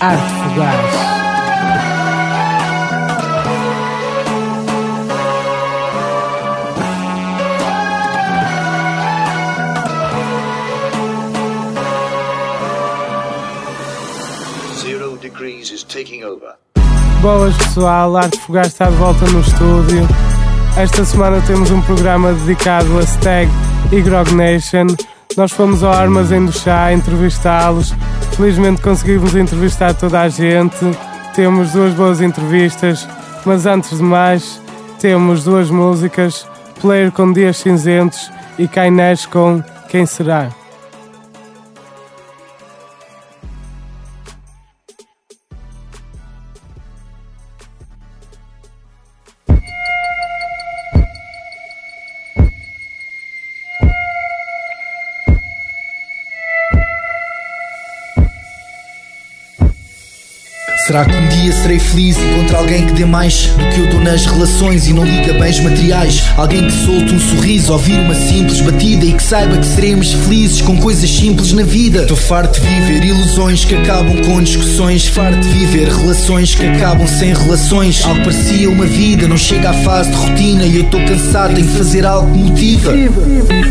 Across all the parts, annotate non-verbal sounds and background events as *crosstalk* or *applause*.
Arte Fugaz. Boas pessoal, Arte Fugaz está de volta no estúdio. Esta semana temos um programa dedicado a Stag e Grog Nation. Nós fomos ao Armazém do Chá entrevistá-los. Felizmente conseguimos entrevistar toda a gente. Temos duas boas entrevistas, mas antes de mais, temos duas músicas: Player com Dias Cinzentos e Kainesh com Quem Será. Será serei feliz encontrar alguém que dê mais do que eu dou nas relações e não liga bens materiais? Alguém que solte um sorriso, ouvir uma simples batida e que saiba que seremos felizes com coisas simples na vida. Estou farto de viver ilusões que acabam com discussões, farto de viver relações que acabam sem relações. Algo parecia uma vida, não chega à fase de rotina e eu estou cansado, tenho que fazer algo que motiva.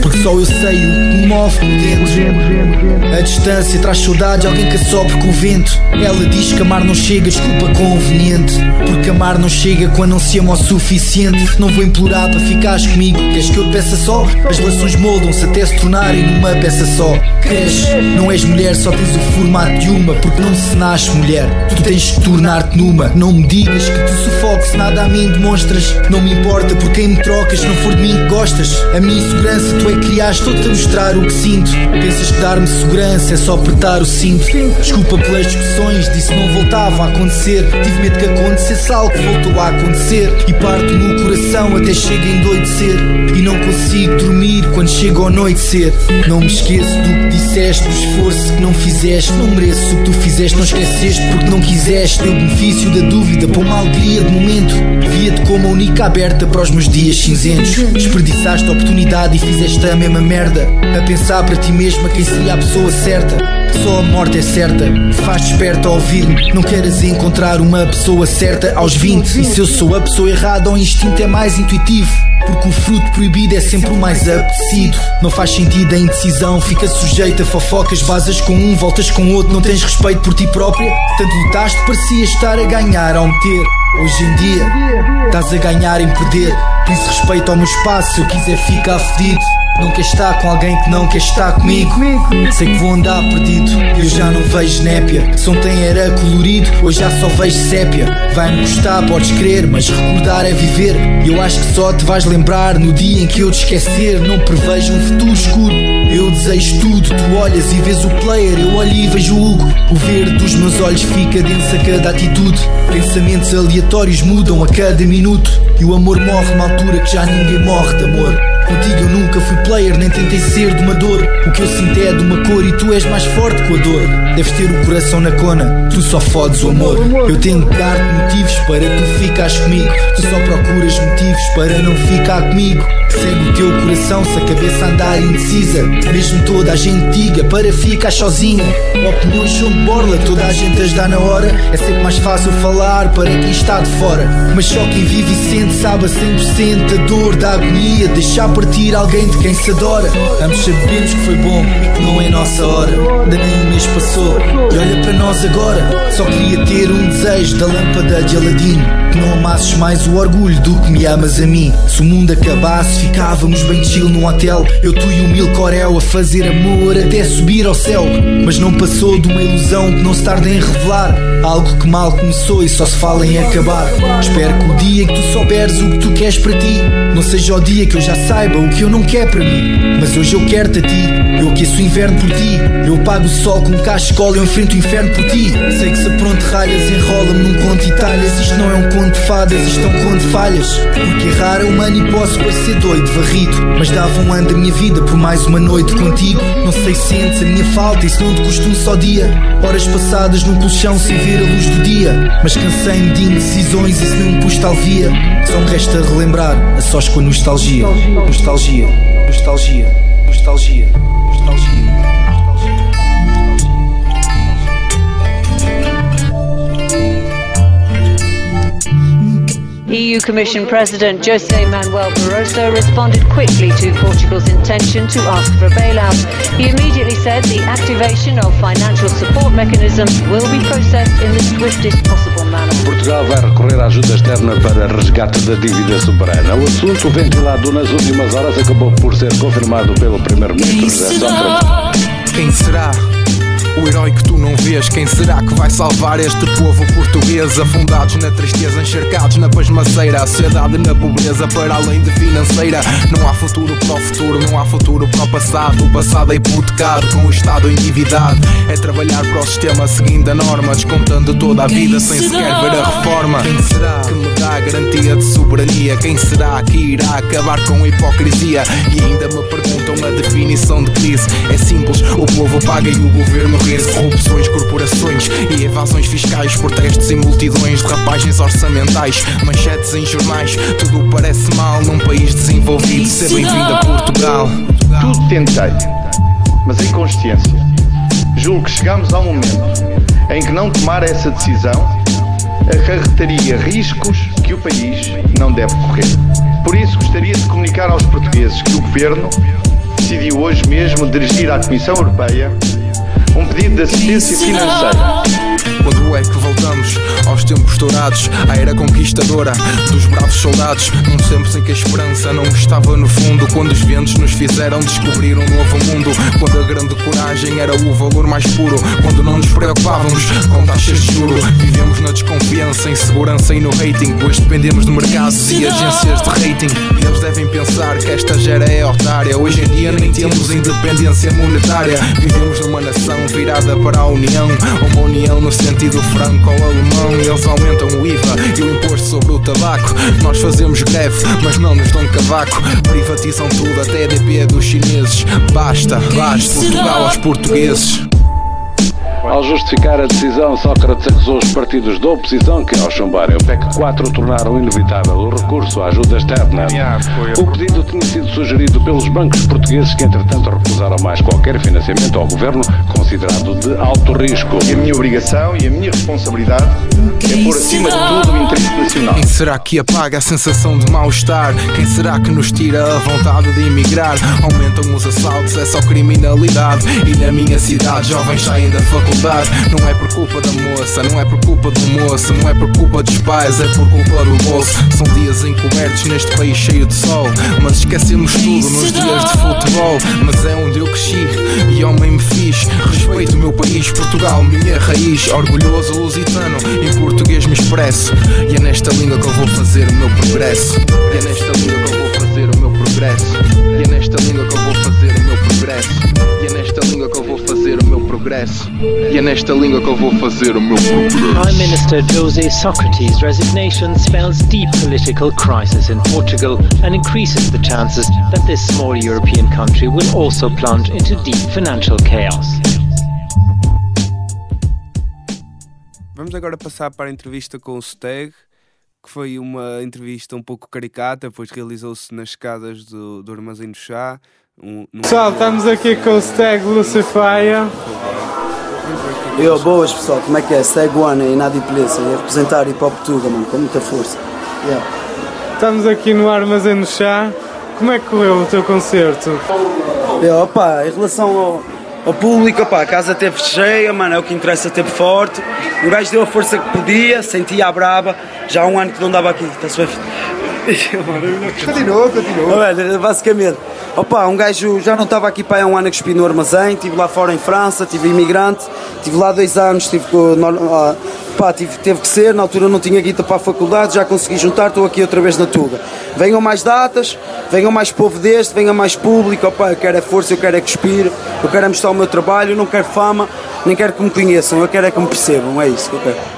Porque só eu sei o que me move por dentro. A distância traz saudade, alguém que assopre com o vento. Ela diz que amar não chega, desculpa conveniente. Porque amar não chega quando não se ama o suficiente. Não vou implorar para ficares comigo. Queres que eu te peça só? As relações moldam-se até se tornarem numa peça só. Queres? Não és mulher, só tens o formato de uma. Porque não se nasce mulher, tu tens que tornar-te numa. Não me digas que te sufoques, nada a mim demonstras. Não me importa por quem me trocas, não for de mim que gostas. A minha insegurança tu é criaste, estou-te a mostrar o que sinto. Pensas que dar-me segurança é só apertar o cinto. Desculpa pelas discussões, disse não voltava a acontecer. Tive medo que acontecesse algo que voltou a acontecer. E parto-me o coração até chega a endoidecer. E não consigo dormir quando chega ao anoitecer. Não me esqueço do que disseste, do esforço que não fizeste. Não mereço o que tu fizeste, não esqueceste porque não quiseste. Deu benefício da dúvida para uma alegria de momento. Via-te como a única aberta para os meus dias cinzentos. Desperdiçaste a oportunidade e fizeste a mesma merda. A pensar para ti mesma quem seria a pessoa certa. Só a morte é certa, faz esperto a ouvir-me. Não queres encontrar uma pessoa certa aos 20. E se eu sou a pessoa errada, o instinto é mais intuitivo. Porque o fruto proibido é sempre o mais apetecido. Não faz sentido a indecisão, fica sujeita a fofocas. Basas com um, voltas com outro, não tens respeito por ti própria. Tanto lutaste, parecias estar a ganhar ao meter. Hoje em dia, estás a ganhar em perder. Isso, respeito ao meu espaço, se eu quiser ficar fedido. Não quer estar com alguém que não quer estar comigo. Sei que vou andar perdido eu já não vejo népia. Se ontem era colorido, hoje já só vejo sépia. Vai-me custar, podes crer, mas recordar é viver. Eu acho que só te vais lembrar no dia em que eu te esquecer. Não prevejo um futuro escuro. Eu desejo tudo, tu olhas e vês o player, eu olho e vejo o Hugo. O verde dos meus olhos fica denso a cada atitude. Pensamentos aleatórios mudam a cada minuto. E o amor morre numa altura que já ninguém morre de amor. Contigo eu nunca fui player, nem tentei ser de uma dor. O que eu sinto é de uma cor e tu és mais forte com a dor. Deves ter o coração na cona, tu só fodes o amor. Eu tento dar-te motivos para tu ficares comigo. Tu só procuras motivos para não ficar comigo. Segue o teu coração se a cabeça andar indecisa. Mesmo toda a gente diga para ficar sozinha. Opiniões são borla, toda a gente as dá na hora. É sempre mais fácil falar para quem está de fora. Mas só quem vive e sente sabe a 100% a dor da agonia. Deixar partir alguém de quem se adora. Ambos sabemos que foi bom e que não é nossa hora. Ainda nem um mês passou e olha para nós agora. Só queria ter um desejo da lâmpada de Aladino. Que não amasses mais o orgulho do que me amas a mim. Se o mundo acabasse, ficávamos bem chill num hotel. Eu, tu e o Mil Corel a fazer amor até subir ao céu. Mas não passou de uma ilusão que não se tarda em revelar. Algo que mal começou e só se fala em acabar. Espero que o dia que tu souberes o que tu queres para ti, não seja o dia que eu já saiba o que eu não quero para mim. Mas hoje eu quero-te a ti, eu aqueço o inverno por ti. Eu pago o sol com cascola e eu enfrento o inferno por ti. Sei que se pronto ralhas, enrola-me num conto de talhas. Isto não é um conto de fadas, isto é um conto de falhas. Porque errar é humano e posso parecer doido, varrido. Mas dava um ano da minha vida por mais uma noite contigo. Não sei se sentes a minha falta e se não te custa um só dia. Horas passadas num colchão sem ver a luz do dia. Mas cansei-me de indecisões e se não me pus talvia. Só me resta relembrar a sós com a nostalgia. Nostalgia, Nostalgia, nostalgia, nostalgia, nostalgia. EU Commission President Jose Manuel Barroso responded quickly to Portugal's intention to ask for a bailout. He immediately said the activation of financial support mechanisms will be processed in the swiftest possible Portugal vai recorrer à ajuda externa para resgate da dívida soberana. O assunto ventilado nas últimas horas acabou por ser confirmado pelo primeiro-ministro José. Quem será? O herói que tu não vês, quem será que vai salvar este povo português? Afundados na tristeza, encharcados na pasmaceira, a sociedade na pobreza, para além de financeira. Não há futuro para o futuro, não há futuro para o passado. O passado é hipotecado, com o Estado endividado. É trabalhar para o sistema seguindo a norma, descontando toda a vida sem sequer ver a reforma. Quem será que me dá a garantia de soberania? Quem será que irá acabar com a hipocrisia? E ainda me perguntam a definição de crise. É simples, o povo paga e o governo corrupções, corporações e evasões fiscais, protestos e multidões de rapagens orçamentais, manchetes em jornais, tudo parece mal num país desenvolvido. Seja bem-vindo a Portugal. Tudo tentei, mas em consciência. Julgo que chegamos ao momento em que não tomar essa decisão acarretaria riscos que o país não deve correr. Por isso, gostaria de comunicar aos portugueses que o Governo decidiu hoje mesmo dirigir à Comissão Europeia um pedido de assistência financeira. Quando é que voltamos? Aos tempos dourados, à era conquistadora dos bravos soldados, num tempo sem que a esperança não estava no fundo, quando os ventos nos fizeram descobrir um novo mundo, quando a grande coragem era o valor mais puro, quando não nos preocupávamos com taxas de juro, vivemos na desconfiança, insegurança e no rating, pois dependemos de mercados e agências de rating. Eles devem pensar que esta gera é otária. Hoje em dia nem temos independência monetária, vivemos numa nação virada para a União, uma união no sentido franco-alemão. Eles aumentam o IVA e o imposto sobre o tabaco. Nós fazemos greve, mas não nos dão cavaco. Privatizam tudo, até a DP dos chineses. Basta, basta Portugal aos portugueses. Ao justificar a decisão, Sócrates acusou os partidos da oposição que, ao chumbarem o PEC 4, tornaram inevitável o recurso à ajuda externa. O pedido tinha sido sugerido pelos bancos portugueses que, entretanto, recusaram mais qualquer financiamento ao governo, considerado de alto risco. E a minha obrigação e a minha responsabilidade é pôr acima de tudo o interesse nacional. Quem será que apaga a sensação de mal-estar? Quem será que nos tira a vontade de emigrar? Aumentam os assaltos, é só criminalidade. E na minha cidade, jovens saem da faculdade. Não é por culpa da moça, não é por culpa do moço, não é por culpa dos pais, é por culpa do bolso. São dias encobertos neste país cheio de sol, mas esquecemos tudo nos dias de futebol. Mas é onde eu cresci e homem me fiz. Respeito o meu país, Portugal, minha raiz. Orgulhoso lusitano, em português me expresso. E é nesta língua que eu vou fazer o meu progresso. E é nesta língua que eu vou fazer o meu progresso. E é nesta língua que eu vou fazer o meu progresso. E é nesta língua que eu vou fazer o meu progresso. E é nesta língua que eu vou fazer o meu progresso. Prime Minister José Socrates' resignation spells deep political crisis in Portugal and increases the chances that this small European country will also plunge into deep financial chaos. Vamos agora passar para a entrevista com o Steg, que foi uma entrevista um pouco caricata, pois realizou-se nas escadas do, do Armazém do Chá. Um, num- Pessoal, estamos aqui com o Stag Lucifaia. Eu, boas pessoal, como é que é? Segue One aí na Diplência, a representar Hip Hop Tuga, mano, com muita força. Yeah. Estamos aqui no Armazém do Chá. Como é que correu o teu concerto? Eu, opá, em relação ao, ao público, opá, a casa teve cheia, mano, é o que interessa, teve forte. O gajo deu a força que podia, sentia a braba. Já há um ano que não dava aqui, está-se bem? *laughs* Continua, continua. Olha, basicamente, opa, um gajo já não estava aqui para há um ano a cuspir no armazém, estive lá fora em França, estive imigrante, estive lá dois anos, estive ah, pá, tive, teve que ser, na altura não tinha guita para a faculdade, já consegui juntar, estou aqui outra vez na Tuga. Venham mais datas, venham mais povo deste, venha mais público, opa, eu quero é força, eu quero é cuspir, eu quero é mostrar o meu trabalho, eu não quero fama, nem quero que me conheçam, eu quero é que me percebam, é isso que eu quero.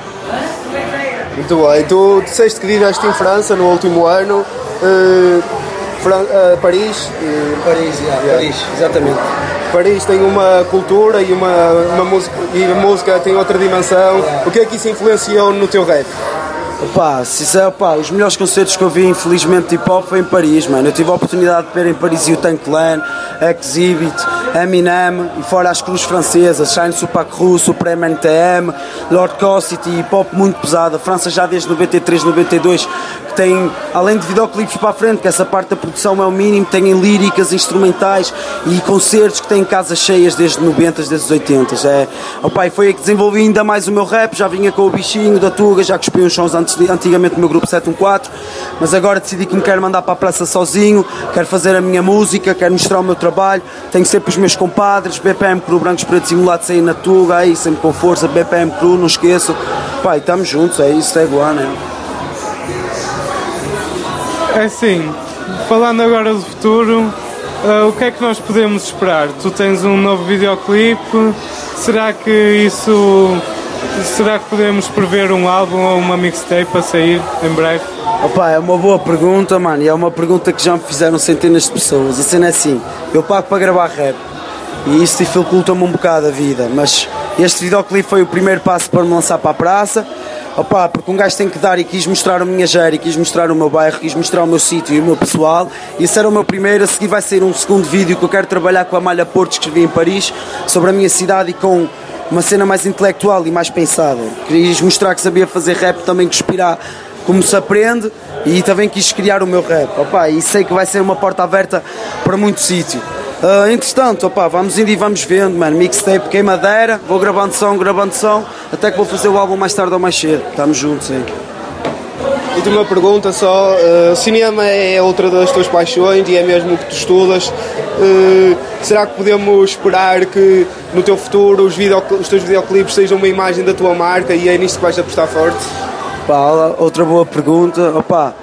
Muito bem. Tu disseste que viveste em França no último ano. eh, Fran- eh, Paris. eh, Paris, Paris, exatamente. Paris tem uma cultura e uma, uma música e a música tem outra dimensão. O que é que isso influenciou no teu rap? Opa, sincero, pá, os melhores concertos que eu vi, infelizmente, de hip hop foi em Paris, mano. Eu tive a oportunidade de ver em Paris o Tank Clan, Exhibit, Eminem e fora as cruzes francesas, Shine Supac Ru, Supreme NTM, Lord Cossity, hip hop muito pesado. A França já desde 93, 92 que tem, além de videoclipes para a frente, que essa parte da produção é o mínimo, tem líricas, instrumentais e concertos que têm casas cheias desde 90, desde os 80. É, opa, e foi aí que desenvolvi ainda mais o meu rap, já vinha com o bichinho da Tuga, já cuspi uns sons antes, antigamente no meu grupo 714, mas agora decidi que me quero mandar para a praça sozinho, quero fazer a minha música, quero mostrar o meu trabalho, tenho sempre os meus compadres, BPM Cru, Brancos Pretos e Mulatos aí na Tuga, aí sempre com força, BPM Cru, não esqueço. Pai, estamos juntos, é isso, é igual, né? Assim, falando agora do futuro, uh, o que é que nós podemos esperar? Tu tens um novo videoclipe, será que isso. Será que podemos prever um álbum ou uma mixtape a sair em breve? Opa, é uma boa pergunta, mano, e é uma pergunta que já me fizeram centenas de pessoas. A cena é assim, eu pago para gravar rap e isso dificulta-me um bocado a vida, mas este videoclipe foi o primeiro passo para me lançar para a praça. Opa, porque um gajo tem que dar e quis mostrar a minha gera, quis mostrar o meu bairro, quis mostrar o meu sítio e o meu pessoal. Esse era o meu primeiro, a seguir vai ser um segundo vídeo que eu quero trabalhar com a Malha Porto, que escrevi em Paris, sobre a minha cidade e com uma cena mais intelectual e mais pensada. Quis mostrar que sabia fazer rap também que como se aprende e também quis criar o meu rap. Opa, e sei que vai ser uma porta aberta para muito sítio. Uh, entretanto, opa, vamos indo e vamos vendo, mano. Mixtape, queimadeira, vou gravando som, gravando som, até que vou fazer o álbum mais tarde ou mais cedo. Estamos juntos, sim. E uma pergunta só, uh, cinema é outra das tuas paixões e é mesmo o que tu estudas. Uh, será que podemos esperar que no teu futuro os, os teus videoclipes sejam uma imagem da tua marca e é nisso que vais apostar forte? Pá, outra boa pergunta. Opa,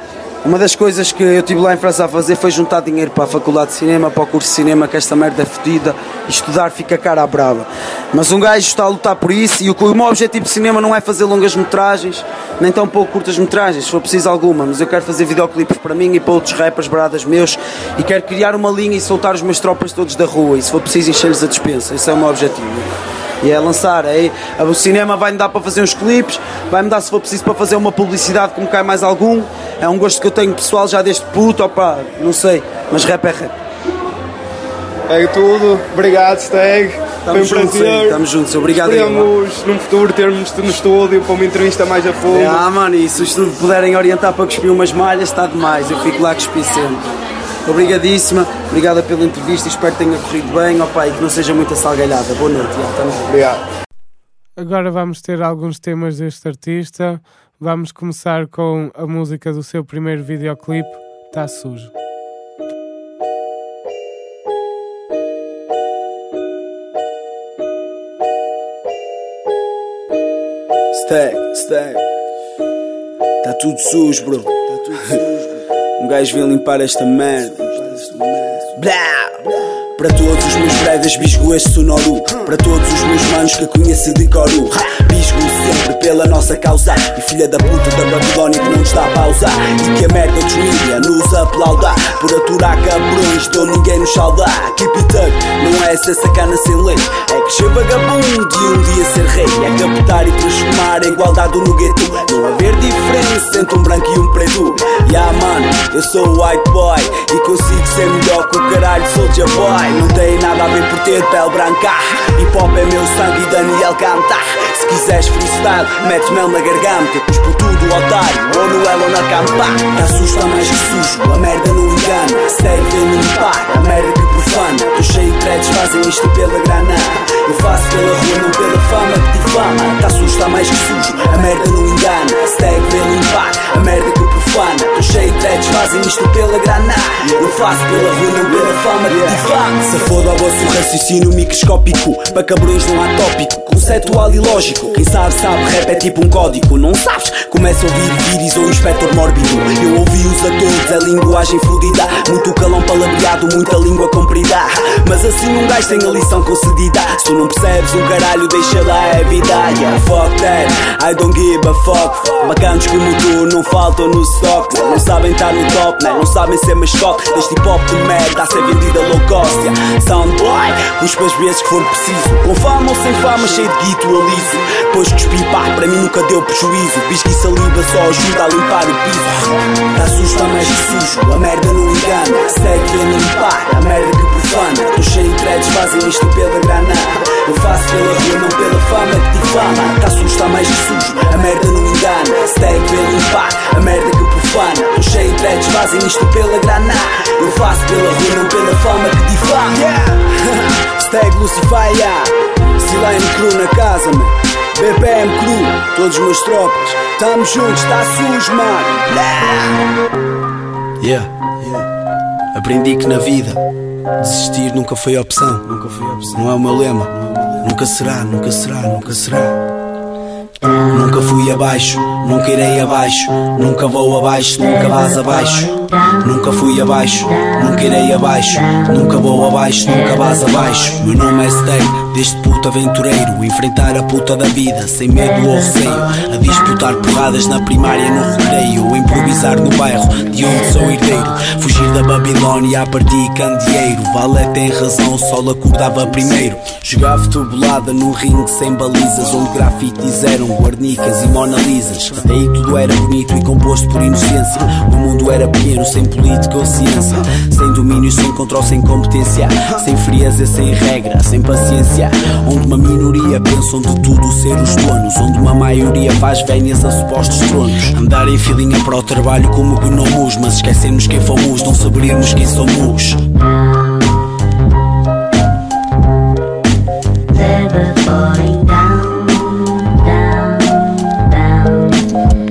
uma das coisas que eu tive lá em França a fazer foi juntar dinheiro para a faculdade de cinema, para o curso de cinema, que esta merda é fodida, estudar fica cara à brava. Mas um gajo está a lutar por isso e o, o meu objetivo de cinema não é fazer longas metragens, nem tão pouco curtas metragens, se for preciso alguma, mas eu quero fazer videoclipes para mim e para outros rappers bradas meus e quero criar uma linha e soltar os meus tropas todos da rua e se for preciso encher-lhes a dispensa, esse é o meu objetivo. E é lançar, é, o cinema vai-me dar para fazer uns clipes, vai-me dar se for preciso para fazer uma publicidade me cai mais algum. É um gosto que eu tenho pessoal já desde puto, opa, não sei, mas rap é rap. É tudo, obrigado Steg. Foi um prazer. Estamos juntos, obrigado. Esperamos num futuro termos-te no estúdio para uma entrevista mais a fundo. Ah, mano, e se o estúdio puderem orientar para cuspir umas malhas, está demais. Eu fico lá a cuspir sempre. Obrigadíssima, obrigada pela entrevista, espero que tenha corrido bem opa, e que não seja muita salgalhada. Boa noite, já, Obrigado. Agora vamos ter alguns temas deste artista. Vamos começar com a música do seu primeiro videoclipe, Tá Sujo. Stack, stack. Tá tudo sujo, bro. Tá tudo sujo. Um gajo veio limpar esta merda. Blá! Para todos os meus breves bisgo este sonoro. Para todos os meus manos que conheço de coro. Bisgo sempre pela nossa causa. E filha da puta da Babilónia que não está a pausar. E que a merda dos mídia nos aplauda. Por aturar cabrões, dou ninguém nos saudar Keep it up, não é ser sacana sem lei Ser vagabundo e um dia ser rei É captar e transformar a igualdade no gueto. Não haver diferença entre um branco e um preto. Yeah mano, eu sou o white boy E consigo ser melhor que o caralho soldier boy. Não tem nada a ver por ter pele branca. Hip hop é meu sangue e Daniel canta Se quiseres freestyle, metes mel na garganta. Cuspo tudo, otário, ou no elo ou na campa. Assusta mais que sujo, a merda não engana. Segue limpar, a merda que profana. Tô cheio de threads, fazem isto pela grana Eu faço pela rua, não pela fama que difama. Te assusta mais que sujo, a merda não engana. Segue vem limpar, a merda que profana. Tô cheio de threads, fazem isto pela grana. Eu faço pela rua, não pela fama que difama. Se foda o vosso raciocínio microscópico Para cabrões não há tópico. Conceitual e lógico. Quem sabe sabe, rap é tipo um código. Não sabes? Começa a ouvir víris ou inspector mórbido. Eu ouvi-os a todos, a linguagem fluida Muito calão palavreado, muita língua comprida. Mas assim um gajo tem a lição concedida. Se tu não percebes um caralho, deixa lá a vida Yeah, fuck that, I don't give a fuck Bacanos como tu não faltam no stock Não sabem estar no top, né? não sabem ser mascote Deste hip hop de merda a ser vendida low cost yeah. Soundboy, cuspa as vezes que for preciso Com fama ou sem fama, cheio de guito, aliso. Pois cuspi, pá, para mim nunca deu prejuízo. Bisco e saliva só ajuda a limpar o piso. Tá sujo, tá mais sujo, a merda não engana. Segue a merda que profana. Tô cheio de threads, fazem isto pela grana. Eu faço pela rua, não pela fama que difama. Tá sujo, tá mais que sujo, a merda não engana. Segue vendo limpar, a merda que profana. Tô cheio de threads, fazem isto pela grana. Eu faço pela rua, não pela fama que difama. Yeah. *laughs* Stag Lucifer, yeah. Silene Cru na casa, man. BPM Cru, todos meus tropas. Tamo juntos, tá sujo, mano. Yeah. yeah. Aprendi que na vida desistir nunca foi opção. Nunca foi opção. Não é o meu lema. Nunca será, nunca será, nunca será. Nunca fui abaixo, nunca irei abaixo, nunca vou abaixo, nunca vás abaixo. Nunca fui abaixo, nunca irei abaixo, nunca vou abaixo, nunca vás abaixo. Meu nome é Stay, deste puto aventureiro, enfrentar a puta da vida, sem medo ou receio, a disputar porradas na primária no ou improvisar no bairro de onde sou herdeiro, fugir da Babilónia a partir candeeiro. Vale tem razão, o sol acordava primeiro. Jogava futebolada no ringue sem balizas, onde grafites eram guarnicas e monalisas. Aí tudo era bonito e composto por inocência. O mundo era pequeno, sem política ou ciência. Sem domínio, sem controle, sem competência. Sem frieza, sem regra, sem paciência. Onde uma minoria pensam de tudo ser os donos. Onde uma maioria faz vénias a supostos tronos. Andar em filinha para o trabalho como gnomos. Mas esquecemos quem fomos, não saberemos quem somos. Never falling down, down, down,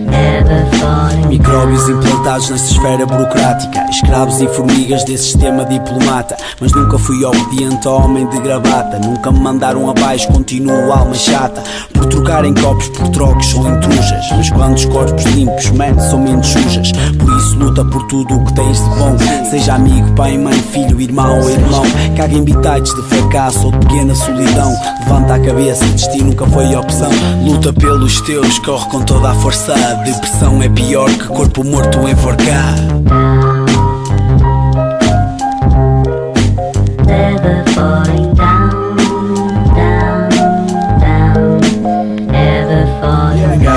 never falling Micróbios implantados nessa esfera burocrática, escravos e formigas desse sistema diplomata. Mas nunca fui obediente ao homem de gravata. Nunca me mandaram abaixo, continuo alma chata. Por trocar em copos por trocos ou intrujas. Mas quando os corpos limpos, man, são menos sujas. Por isso luta por tudo o que tens de bom. Seja amigo, pai, mãe, filho, irmão ou irmão. Caga em bitites de fracasso ou de pequena solidão. Levanta a cabeça, destino nunca foi opção. Luta pelos teus, corre com toda a força. A depressão é pior que corpo morto enforcado. Never falling down, down, down, never falling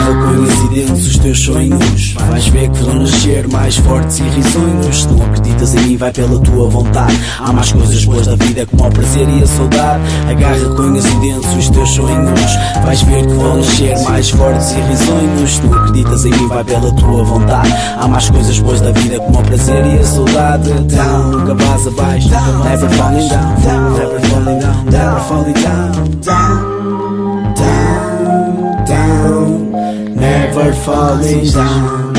os teus sonhos. Vais ver que vão nascer mais fortes e risonhos. Se não acreditas em mim, vai pela tua vontade. Há mais coisas boas da vida como o prazer e a saudade. Agarra com acidentes os teus sonhos. Vais ver que vão nascer mais fortes e risonhos. Se não acreditas em mim, vai pela tua vontade. Há mais coisas boas da vida como o prazer e a saudade. Down, nunca vás abaixo. Never falling down, never falling down, never falling down. Down, never falling down.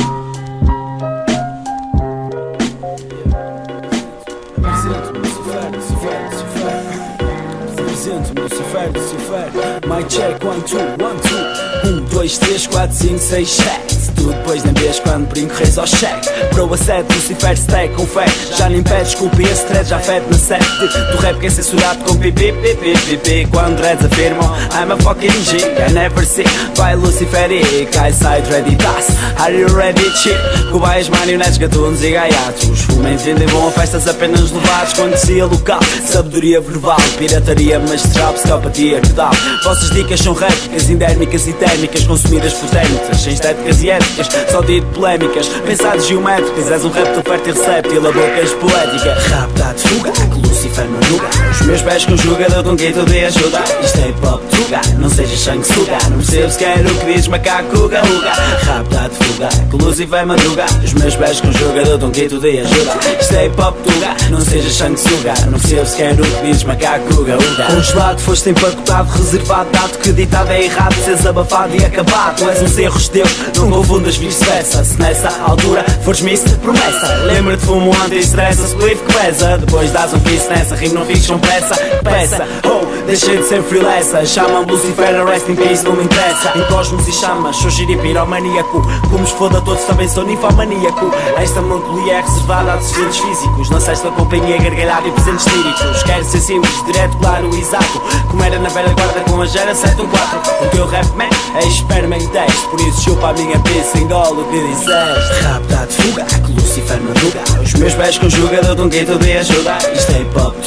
My check, one, two, one, two. Um, dois, três, quatro, cinco, seis, sete. Depois nem vês quando brinco, reis ao cheque. Pro a Lucifer, stack, com fé. Já nem pedes culpa e esse thread já fede na sete. Do rap que é censurado com pipi, pipi, pipi. Quando dreads afirmam, I'm a fucking G, I never see. Vai Lucifer e cai side ready, das. Are you ready, chip? Cobaias, marionetes, gatunos e gaiatos. Fumem, vendem, vão a festas apenas levados. Conhecia local, sabedoria verbal, pirataria, magistral, psicopatia, pedal. Vossas dicas são réplicas, endérmicas e térmicas, consumidas por técnicas, sem estéticas e éticas, só de polémicas, pensadas geométricas. És um rap fértil receptil, a bocas poética. Rap de fuga, que Lucifer julga. Os meus pés conjuga, dou com quem tudo e ajuda. Isto é hip hop tuga, não sejas sanguessuga. Não percebo sequer o que diz macaco, uga, uga. Rap de fuga, que Lucifer madruga. Os meus pés conjuga, dou com quem tudo e ajuda. Isto é hip hop tuga, não sejas sanguessuga. Não percebo sequer o que diz macaco, uga, uga. Congelado, foste empacotado, reservado, dado que ditado é errado, seres abafado e acabado. Tu és uns erros de Deus, não confundas vice-versa. Se nessa altura fores miss, promessa. Lembra-te, fumo anti-stressa, spliff que pesa. Depois dás um kiss nessa, rimo não fiques com pressa. Peça, oh, deixei de ser freelancer. Chamam Lucifer, rest in peace, não me interessa. Em cosmos e chamas, sou giripiromaníaco. Como os foda todos, também sou ninfomaníaco. Esta melancolia é reservada a deficientes físicos. Na sexta companhia, gargalhada e presentes líricos. Quero ser simples, direto, claro, exato. Como era na velha guarda com a gera 714 O teu rap man é esperma em teste Por isso chupa a minha pizza, engolo o que disseste. Rapta de fuga, que Lucifer madruga Os meus pés conjuga, dou-te um quinto de ajuda. Isto é hip hop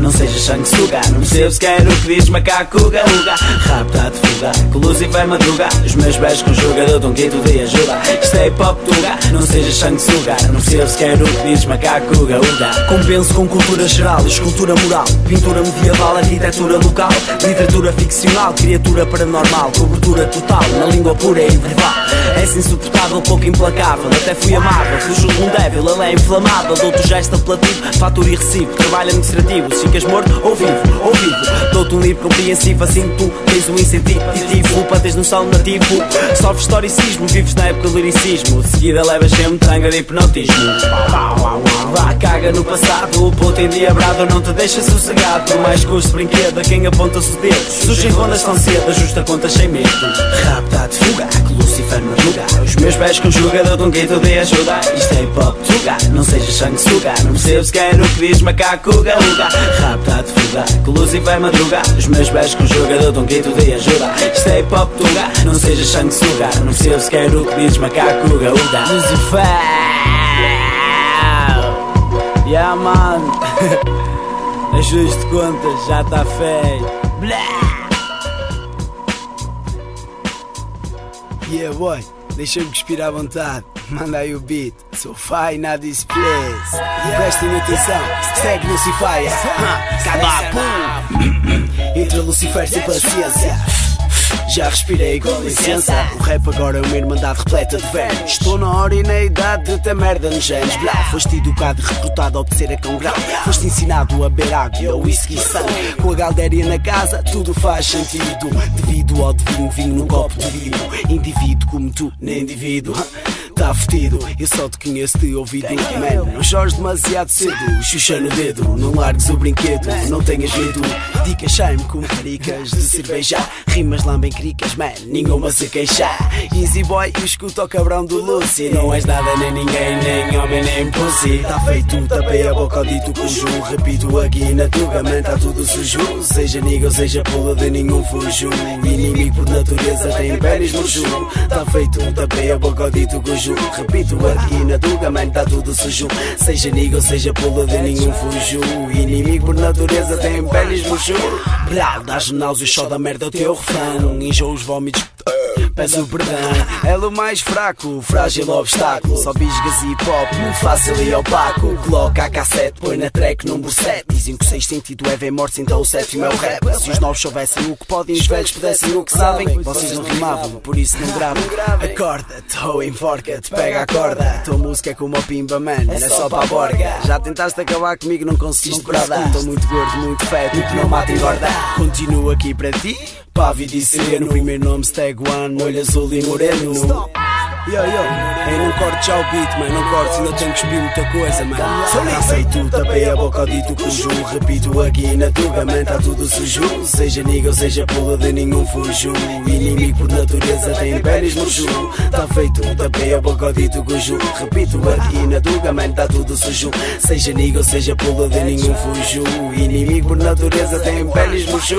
não seja sanguessuga Não percebo sequer o que diz macaco uga uga Rapta de fuga, que Lucifer madruga. Os meus pés conjuga, dou-te um quinto de ajuda. Isto é hip hop tuga, não seja sanguessuga Não percebo sequer o que diz macaco uga Compenso com cultura geral, escultura moral. Pintura medieval, arquitetura local. Literatura ficcional, criatura paranormal. Cobertura total, na língua pura e verbal. És insuportável, pouco implacável. Até fui amável, fujo de um débil Ele é inflamável, dou-te gesto apelativo Fatura e recibo, trabalho administrativo Se ficas morto ou vivo, ou vivo. Dou-te um livro compreensivo, assim tu tens um incentivo. Positivo, para teres noção nativo Sofres historicismo, vives na época do liricismo. De seguida levas sempre tanga de hipnotismo. Vá, caga no passado, o puto endiabrado Não te deixa sossegado, por mais custo brinquedo A quem aponta-se o dedo, surgem rondas tão cedo Ajusta contas sem medo. Rapta de fuga, Os meus pés conjuga, dou-te um grito de ajuda. Isto é hip hop tuga, não seja sanguessuga Não percebo sequer o que diz macaco uga uga Rapta de fuga, que Lucifer madruga. Os meus pés conjuga, dou-te um grito de ajuda. Isto é hip hop tuga, não seja sanguessuga Não percebo sequer o que diz macaco uga uga Lucifer! Yeah man. *laughs* Ajuste de contas, já está feito Blá. Yeah, boy, deixa-me cuspir à vontade. Manda aí o beat. So fine na this place. Prestem atenção, segue Lucifer. *laughs* Cada pum. Entra Lucifer sem paciência. Já respirei com licença. O rap agora é uma irmandade repleta de velhos. Estou na hora e na idade de ter merda nos genes. Blá, foste educado e recrutado a obedecer a cão grau. Foste ensinado a beber água whisky e sangue. Com a galdéria na casa, tudo faz sentido. Devido ao divino vinho num copo de vidro. Indivíduo como tu, nem indivíduo. Tá fedido, eu só te conheço de ouvido. Man, não chores demasiado cedo. Xuxa no dedo, não largues o brinquedo. Não tenhas medo, dicas charme com caricas de cerveja. Rimas lambem cricas, man, nenhuma se queixar Easy boy, eu escuto o cabrão do Lucy. Não és nada nem ninguém, nem homem nem pussy. Tá feito, tapei a boca ao dito cujo. Repito aqui na tuga, man, tá tudo sujo. Seja nigga ou seja pula de nenhum fujo. Inimigo por natureza tem pés no ju Tá feito, tapei a boca ao dito cujo Repito aqui na Duga, man, tá tudo sujo Seja nigga seja pula de nenhum fujo Inimigo por natureza tem peles murcho Brau, dás náuseas só da merda o teu refrão Enjoo os vómitos Peço perdão, ela o mais fraco, frágil obstáculo. Só bisgas e pop, fácil e opaco. Coloca a cassete, põe na track número 7. Dizem que o sexto sentido é ver morte, então o sétimo é o rap. Se os novos soubessem o que podem, os velhos pudessem o que sabem. Vocês não rimavam, por isso não gravam. Acorda-te ou enforca-te, pega a corda. Tua música é como o Pimba Man, não é só para a borga. Já tentaste acabar comigo, não conseguiste bradar. Estou muito gordo, muito feto, e que não mata engorda. Continuo aqui para ti. Pavi de sereno, primeiro nome Stag One, olho azul e moreno. Yo, yo, ei, não cortes o beat, man, não cortes, ainda tenho que cuspir muita coisa, man. Tá feito, tapei a boca ao dito cujo, repito aqui na tuga, man, tá tudo sujo. Seja nigga ou seja pula de nenhum fujo. Inimigo por natureza tem pés no ju. Tá feito, tapei a boca ao dito cujo, repito aqui na tuga, man, tá tudo sujo. Seja nigga ou seja pula de nenhum fujo. Inimigo por natureza tem pés no ju.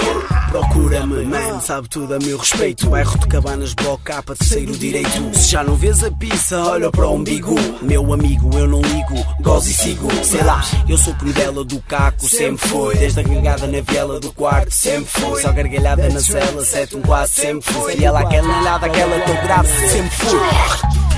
Procura-me, man, sabe tudo a meu respeito. Bairro de cabanas, bloco capa, terceiro direito. Se já não vês a pizza, olha para o umbigo. Meu amigo, eu não ligo, gozo e sigo. Sei lá, eu sou crudela do caco, sempre foi. Desde a cagada na viela do quarto, sempre foi. Só gargalhada na cela, 7, um 4, sempre fui. E ela, aquela nada, aquela tão grave, sempre fui.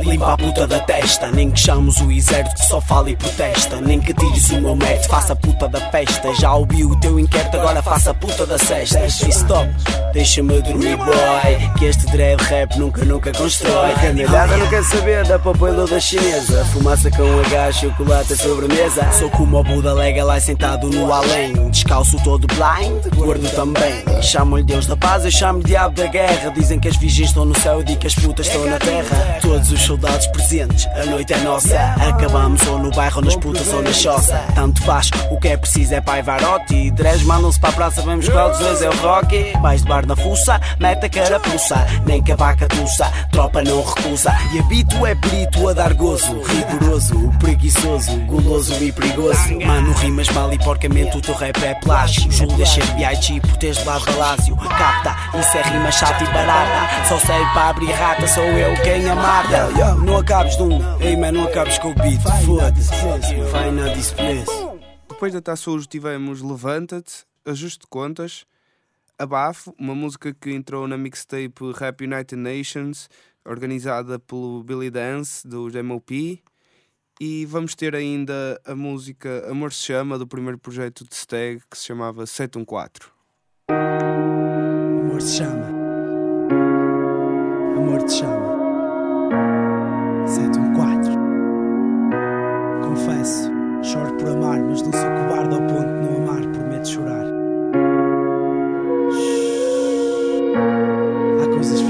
Limpa a puta da testa, nem que chames o exército que só fala e protesta. Nem que tires o meu mérito, faça a puta da festa. Já ouvi o teu inquérito, agora faça a puta da cesta. E stop, deixa-me dormir, boy. Que este dread rap nunca, nunca constrói. Canalhada não quer saber da papoila da chinesa. Fumaça com H, chocolate, sobremesa. Sou como o Buda lega lá sentado no além. Descalço todo blind, gordo também. Chamam-lhe Deus da paz, eu chamo diabo da guerra. Dizem que as virgens estão no céu, digo que as putas estão na terra. Todos os soldados presentes, a noite é nossa. Acabamos ou no bairro, ou nas putas ou na choça. Tanto faz, o que é preciso é pai varote. Dres mandam-se para a praça, vemos qual dos dois é o Rocky. Vais de bar na fuça, mete a carapuça, nem que a vaca tussa, tropa não recusa. E habito é perito a dar gozo, rigoroso, preguiçoso, guloso e perigoso. Mano, rimas mal e porcamente o teu rap é. Júlio deixa B.I.G. por teres de lado balásio. Capta, isso é rima chata e barata. Só serve para abrir rata, sou eu quem a mata. Yo, yo, não acabes de um, ei man, não acabes com o beat. Foda-se, vai na displace. Depois da Taça Hoje tivemos Levanta-te, Ajuste de Contas, Abafo, uma música que entrou na mixtape Rap United Nations, organizada pelo Billy Dance, dos MOP. E vamos ter ainda a música Amor se Chama, do primeiro projeto de Stag, que se chamava 714. Amor te chama. Amor te chama. 714. Confesso, choro por amar, mas não sou cobarde ao ponto de não amar, prometo chorar. Há coisas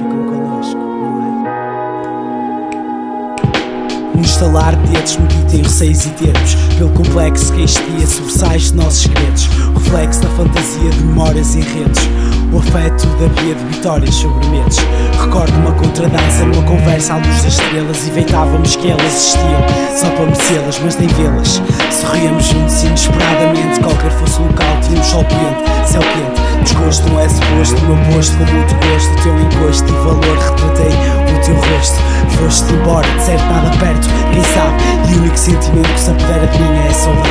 estalar de dedos beat em receios e termos. Pelo complexo que este sobressais de nossos segredos. Reflexo da fantasia de memórias e redes O afeto da via de vitórias sobre medos. Recordo uma contradança numa conversa à luz das estrelas Inventávamos que elas existiam. Só para merecê-las, mas nem vê-las. Sorríamos juntos inesperadamente. Qualquer fosse o local, tínhamos sol quente, céu quente. Desgosto não é suposto, meu posto com muito gosto. O teu encosto e valor, retratei o teu rosto. Foste embora, de certo nada perto, quem sabe E o único sentimento que se apodera de mim é a saudade.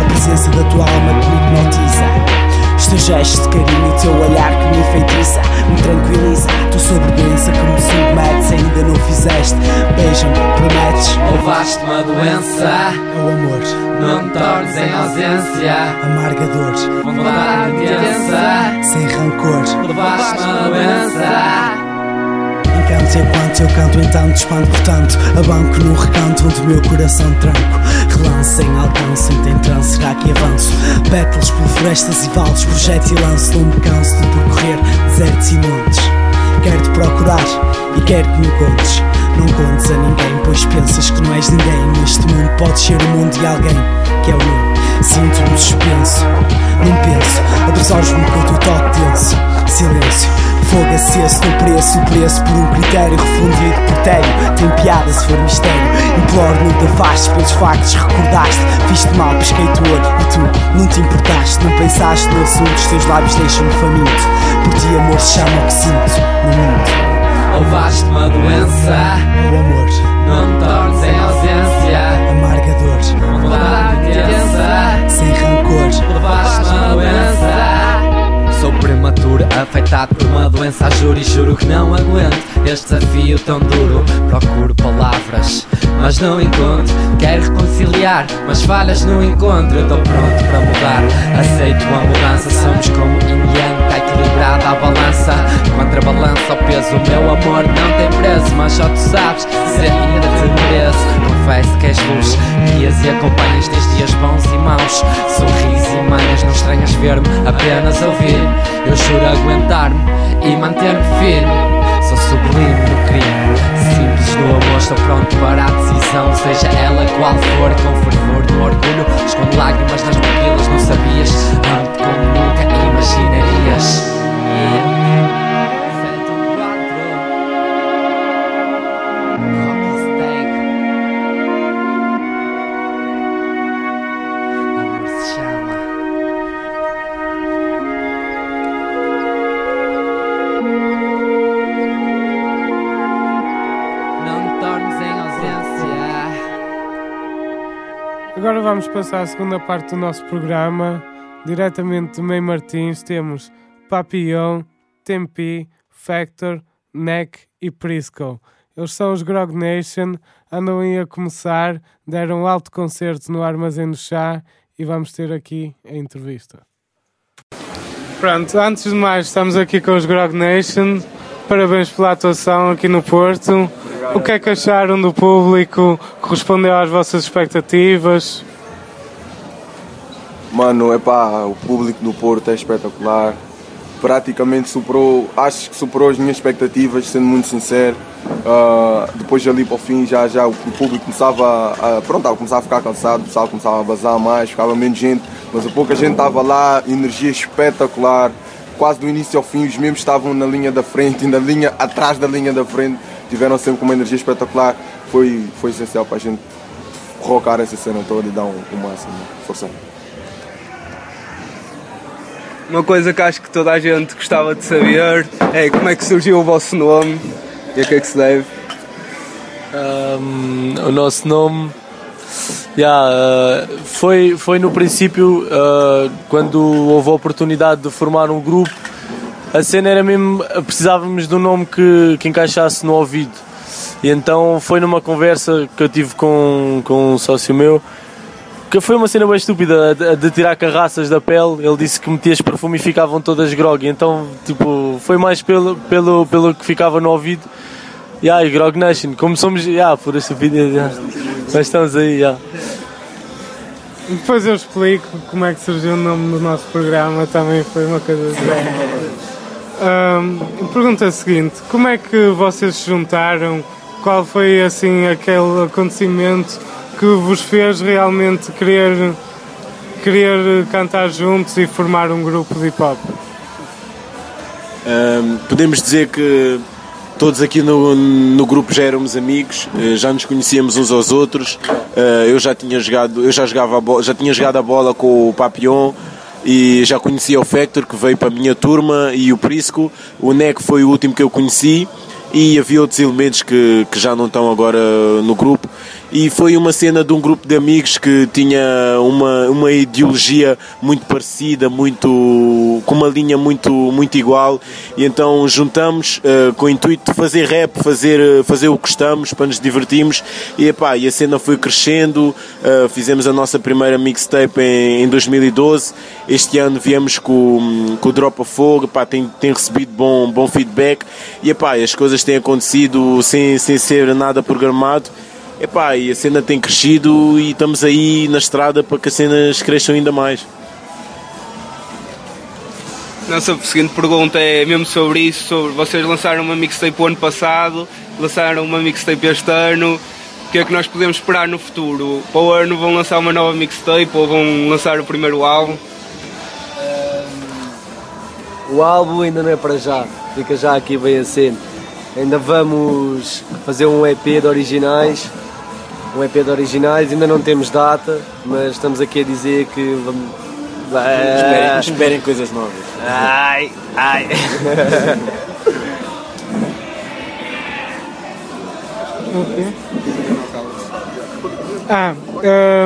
A presença da tua alma que me hipnotiza. Os teus gestos de carinho e o teu olhar que me enfeitiça Me tranquiliza, tu sobre doença que me submetes. Ainda não fizeste, beija-me, prometes. Levaste uma doença. É o amor, Não me tornes em ausência. Amarga dor Vontade intensa Sem rancor. Levaste uma doença Encanto enquanto eu canto, entanto espanto portanto Abanco no recanto onde meu coração tranco. Relance em alcance, em trance, será que avanço? Pétalas por florestas e vales, projeto e lanço Não me canso de percorrer desertos e montes. Quero-te procurar e quero que me contes Não contes a ninguém, pois pensas que não és ninguém. Neste mundo podes ser o mundo de alguém que é o meu Sinto-me suspenso, não penso. Absorves-me com toque denso Silêncio, fogo aceso no preço. O preço por um critério refundido por tério Tem piada se for mistério. Imploro, não te afastes pelos factos Recordaste, viste mal, pesquei-te o olho E tu, não te importaste, não pensaste no assunto. Os teus lábios deixam-me faminto. Por ti amor chama o que sinto no mundo. Levaste uma doença. O amor, Não me tornes em ausência. Amarga dor intensa Sem rancor. Levaste uma doença. Sou prematuro, afetado por uma doença. Juro e juro que não aguento Este desafio tão duro. Procuro palavras, mas não encontro. Quero reconciliar, mas falhas no encontro. Eu estou pronto para mudar. Aceito a mudança Somos como Está equilibrada a balança. Contrabalança o peso O meu amor não tem preço. Mas só tu sabes se ainda te mereço. Confesso que és luz Guias e acompanhas nestes dias bons e maus. Sorriso e manhas Não estranhas ver-me Apenas ouvir. Eu juro aguentar-me E manter-me firme. Sou sublime no crime. Simples no amor Estou pronto para a decisão. Seja ela qual for Com fervor no orgulho Escondo lágrimas nas pupilas Não sabias vamos passar à segunda parte do nosso programa. Diretamente de Meio Martins temos Papillon, Tempi, Factor, Neck e Prisco. Eles são os Grog Nation, andam aí a começar, deram um alto concerto no Armazém do Chá e vamos ter aqui a entrevista. Pronto, antes de mais, estamos aqui com os Grog Nation. Parabéns pela atuação aqui no Porto. O que é que acharam do público? Correspondeu às vossas expectativas? Mano, é pá, o público do Porto é espetacular. Praticamente superou, acho que superou as minhas expectativas, sendo muito sincero. Ah, depois ali para o fim já, já o público começava a, pronto, a a ficar cansado, o pessoal começava a vazar mais, ficava menos gente, mas a pouca gente estava lá, energia espetacular. quase do início ao fim, os membros estavam na linha da frente e na linha atrás da linha da frente, tiveram sempre uma energia espetacular. Foi, foi essencial para a gente rocar essa cena toda e dar um, um máximo. Força. Uma coisa que acho que toda a gente gostava de saber é como é que surgiu o vosso nome e a que é que se deve. Um, o nosso nome yeah, uh, foi, foi no princípio uh, quando houve a oportunidade de formar um grupo a cena era mesmo precisávamos de um nome que, que encaixasse no ouvido e então foi numa conversa que eu tive com, com um sócio meu que foi uma cena bem estúpida de, de tirar carraças da pele. Ele disse que metias perfume e ficavam todas grog. Então, tipo, foi mais pelo, pelo, pelo que ficava no ouvido. E yeah, Grog Nation, como somos, yeah, por esta vida, yeah. mas estamos aí, yeah. Depois eu explico como é que surgiu o nome do nosso programa, também foi uma coisa *laughs* um, Pergunta a seguinte: como é que vocês se juntaram? Qual foi assim aquele acontecimento que vos fez realmente querer, querer cantar juntos e formar um grupo de hip hop? Um, podemos dizer que todos aqui no, no grupo já éramos amigos, eh, já nos conhecíamos uns aos outros. Eh, eu já tinha jogado, eu já jogava bola, já tinha jogado a bola com o Papillon e já conhecia o Factor que veio para a minha turma e o Prisco. O NEC foi o último que eu conheci e havia outros elementos que, que já não estão agora no grupo e foi uma cena de um grupo de amigos que tinha uma, uma ideologia muito parecida, muito com uma linha muito, muito igual. E então juntamos uh, com o intuito de fazer rap, fazer, eh, fazer o que estamos para nos divertirmos. E, epá, e a cena foi crescendo, uh, fizemos a nossa primeira mixtape em, em 2012, este ano viemos com, com o Drop Fogo, epá, tem, tem recebido bom, bom feedback. E epá, as coisas têm acontecido sem, sem ser nada programado Epá, e a cena tem crescido e estamos aí na estrada para que as cenas cresçam ainda mais. Nossa seguinte pergunta é mesmo sobre isso, sobre vocês lançaram uma mixtape o ano passado, lançaram uma mixtape este ano, o que é que nós podemos esperar no futuro? Para o ano vão lançar uma nova mixtape ou vão lançar o primeiro álbum? Um, o álbum ainda não é para já, fica já aqui bem a cena. Ainda vamos fazer um EP de originais um EP de originais, ainda não temos data, mas estamos aqui a dizer que vamos. Esperem, *laughs* esperem coisas novas. Ai, ai. *laughs* Ah,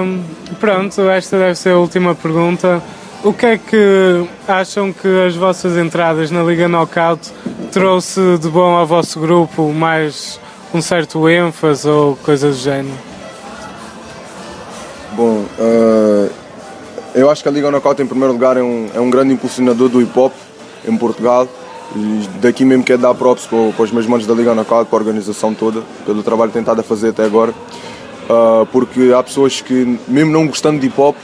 um, pronto, esta deve ser a última pergunta. O que é que acham que as vossas entradas na Liga Knockout trouxe de bom ao vosso grupo? Mais um certo ênfase ou coisa do género? Uh, eu acho que a Liga Knockout em primeiro lugar é um, é um grande impulsionador do hip hop em Portugal. E daqui mesmo quero dar props para, para os meus manos da Liga Knockout, para a organização toda, pelo trabalho tentado a fazer até agora. Uh, porque há pessoas que, mesmo não gostando de hip hop,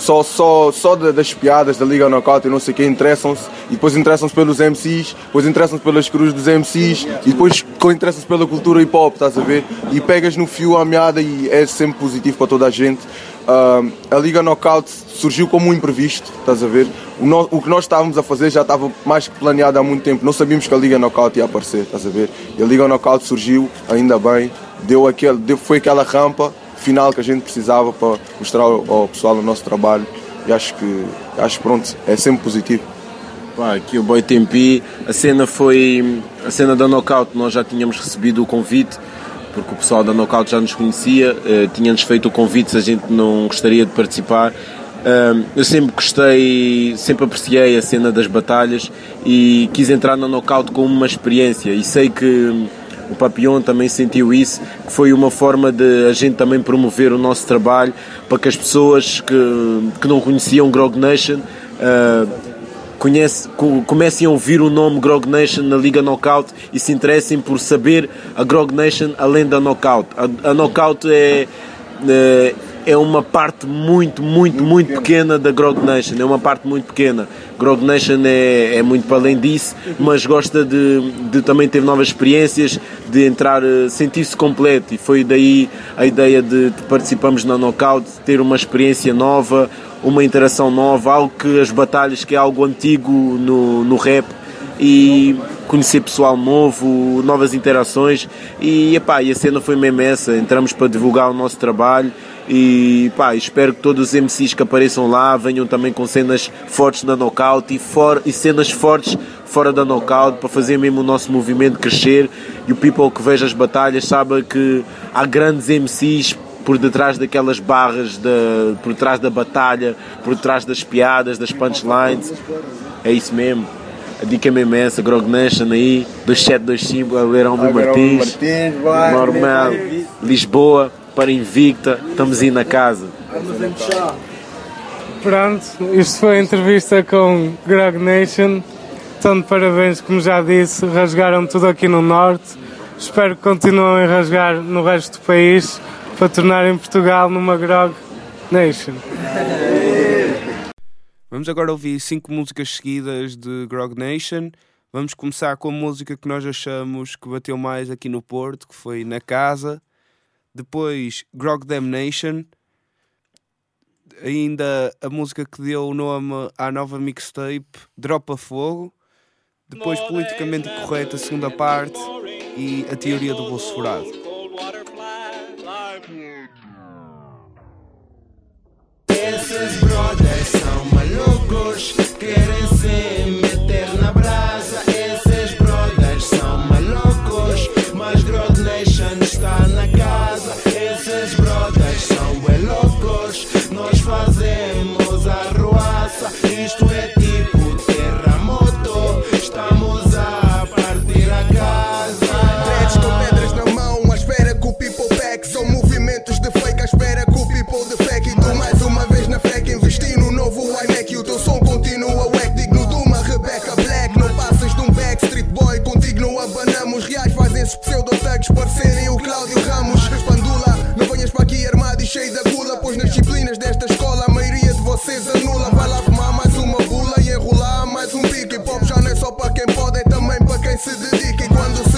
só, só, só das piadas da Liga Knockout e não sei o que, interessam-se e depois interessam-se pelos MCs, depois interessam-se pelas cruzes dos MCs e depois interessam-se pela cultura hip hop, estás a ver? E pegas no fio à meada e é sempre positivo para toda a gente. Uh, a Liga Knockout surgiu como um imprevisto, estás a ver? O, no, o, que nós estávamos a fazer já estava mais que planeado há muito tempo. Não sabíamos que a Liga Knockout ia aparecer, estás a ver? E a Liga Knockout surgiu, ainda bem, deu aquele, deu, foi aquela rampa final que a gente precisava para mostrar ao, pessoal o nosso trabalho. E acho que, acho pronto, é sempre positivo. Pá, aqui o Boy Tempi, a cena foi a cena da Knockout, nós já tínhamos recebido o convite porque o pessoal da Knockout já nos conhecia, uh, tinha-nos feito o convite se a gente não gostaria de participar. Eu sempre gostei, sempre apreciei a cena das batalhas e quis entrar na Knockout com uma experiência e sei que o Papillon também sentiu isso, que foi uma forma de a gente também promover o nosso trabalho para que as pessoas que, que não conheciam Grog Nation uh, conhece, comecem a ouvir o nome Grog Nation na Liga Knockout e se interessem por saber a Grog Nation além da Knockout. A, a Knockout é, é, é uma parte muito, muito, muito pequena da Grog Nation. É uma parte muito pequena. Grog Nation é, é muito para além disso, mas gosta de, de também ter novas experiências, de entrar, eh, sentir-se completo. E foi daí a ideia de, de participarmos na Knockout, ter uma experiência nova, uma interação nova, algo que as batalhas, que é algo antigo no, no rap, e conhecer pessoal novo, novas interações e, epá, e a cena foi mesmo essa, entramos para divulgar o nosso trabalho e pá, espero que todos os MCs que apareçam lá venham também com cenas fortes da knockout e, for, e cenas fortes fora da knockout para fazer mesmo o nosso movimento crescer e o people que veja as batalhas sabe que há grandes MCs por detrás daquelas barras, de, por trás da batalha, por trás das piadas, das punchlines. É isso mesmo. A dica é mesmo essa, Grog Nation aí, 2725, Albeirão do Martins, normal, Lisboa, para Invicta, estamos aí na casa. Pronto, isto foi a entrevista com Grog Nation. Então, de parabéns, como já disse, rasgaram tudo aqui no Norte. Espero que continuem a rasgar no resto do país para tornarem Portugal numa Grog Nation. Vamos agora ouvir cinco músicas seguidas de Grog Nation. Vamos começar com a música que nós achamos que bateu mais aqui no Porto, que foi Na Casa. Depois Grog Damnation. Ainda a música que deu o nome à nova mixtape, Dropa Fogo. Depois Politicamente Incorreto, a segunda parte. E a teoria do bolso furado. Esses brothers são malucos, querem se esses pseudo-thugs parecerem o Cláudio Ramos. Pandula, não venhas para aqui armado e cheio da gula. Pois nas disciplinas desta escola a maioria de vocês anula. Vai lá fumar mais uma bula e enrolar mais um pique. Hip hop já não é só para quem pode, é também para quem se dedica. E quando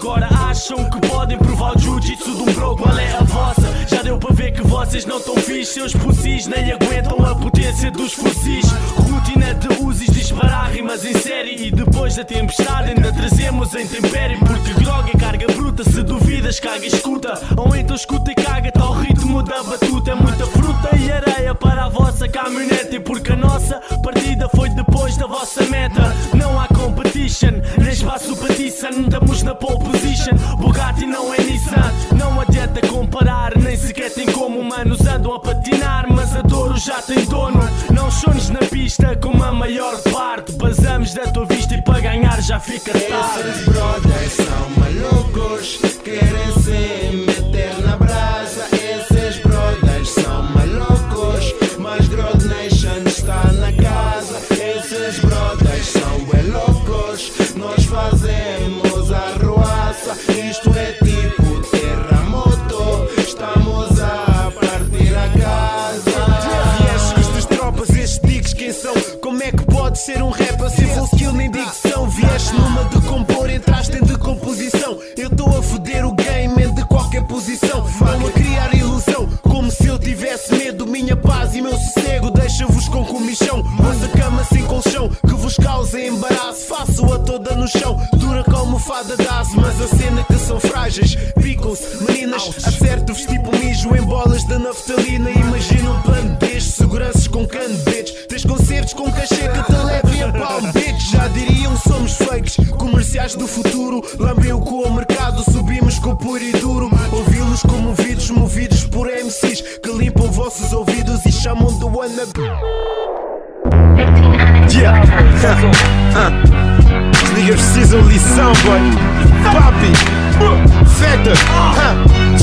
agora acham que podem provar o jiu-jitsu de um bro. Qual é a vossa? Já deu para ver que vocês não estão fixe. Seus pussies nem aguentam a potência dos fuzis. Rotina de usos disparar rimas em série. E depois da tempestade ainda trazemos em tempério. Porque grog é carga bruta. Se duvidas, caga e escuta. Ou então escuta e caga, ao ritmo da batuta. É muita fruta e areia para a vossa caminhonete. Porque a nossa partida foi depois da vossa meta. Não há competition, nem espaço para Tissan. Andamos na pole position. Bugatti não é Nissan. Não adianta comparar, nem sequer tem como. Manos andam a patinar, já tem dono. Não chones na pista como a maior parte. Basamos da tua vista e para ganhar já fica Esses tarde. brothers são malucos, querem se ser um rapper sem full skill nem dicção? Vieste numa de compor, entraste em decomposição. Eu estou a foder o game em de qualquer posição. Não a criar ilusão, como se eu tivesse medo. Minha paz e meu sossego deixa-vos com comichão. Vossa cama sem colchão, que vos causa embaraço. Faço-a toda no chão, dura como fada daço. Mas a cena que são frágeis, picam-se, meninas. Acerto-vos tipo mijo em bolas de naftalina. Imagina um plano deste, seguranças com bitch. Tens concertos com cachê que fakes, comerciais do futuro. Lambeu com o mercado, subimos com o puro e duro. Ouvi-los comovidos, movidos por MCs que limpam vossos ouvidos e chamam de wannabe. Yeah. *laughs* Ah. Os niggas precisam lição, boy. Papi. Feta. Ah.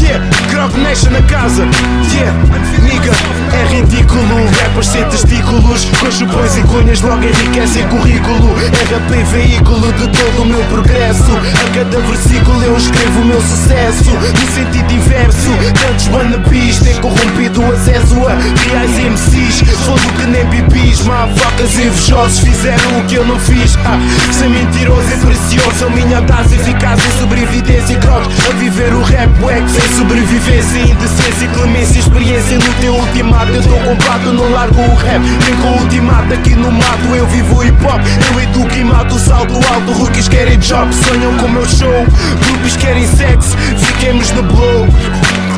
Yeah. Grog Nation na casa. Yeah. Nigga. É ridículo. Rappers sem testículos. Com chupões e cunhas logo enriquecem currículo. RP veículo de todo o meu progresso. A cada versículo eu escrevo o meu sucesso. No sentido inverso. Tantos wannabes têm corrompido o acesso a reais MCs. Fodo que nem bibis. Mafacas invejosos fizeram o que eu não fiz. Ah, ser mentiroso e precioso. A minha taça eficaz em sobrevivência. Crocs a viver o rap wack sem sobrevivência. Indecência e clemência. Experiência no teu ultimato. Eu estou completo, não largo o rap. Nem com o ultimato aqui no mato. Eu vivo hip hop. Eu educo e mato. Salto alto. Rookies querem job. Sonham com o meu show. Grupos querem sexo. Fiquemos no blow.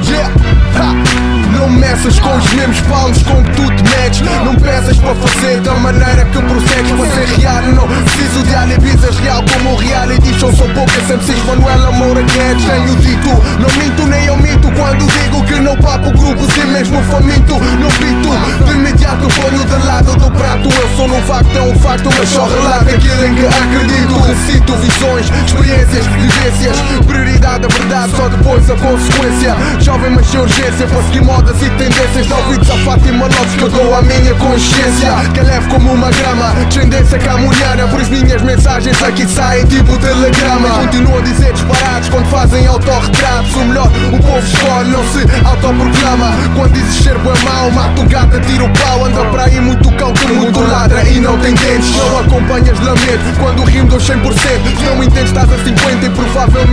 Yeah. Ha. Não meças com os mesmos palmos com que tu te metes. Não peças para fazer da maneira que prossegues Para ser real, não preciso de alibis real como o reality show São poucas MCs, Manuela Moura Guedes. Tenho dito, não minto nem eu minto Quando digo que não papo grupos e mesmo faminto. Não pinto, de imediato ponho de lado do prato. Eu sou no facto, é um facto, mas só relato aquilo em que acredito. Recito visões, experiências, vivências. Prioridade, a verdade, só depois a consequência. Jovem mas sem urgência, para seguir modas e tendências Dá ouvidos a Fátima Lopes dou à minha consciência. Que é leve como uma grama, descendência camuriana Por as minhas mensagens aqui saem tipo telegrama. Continuo a dizer disparados quando fazem autorretratos. O melhor, o povo escolhe, não se autoproclama. Quando dizes ser bom mau, mata o gato, tira o pau. Anda para aí muito que muito ladra e não tem dentes. Não acompanhas lamento quando rimo dou 100% Se não entendes estás a 50 e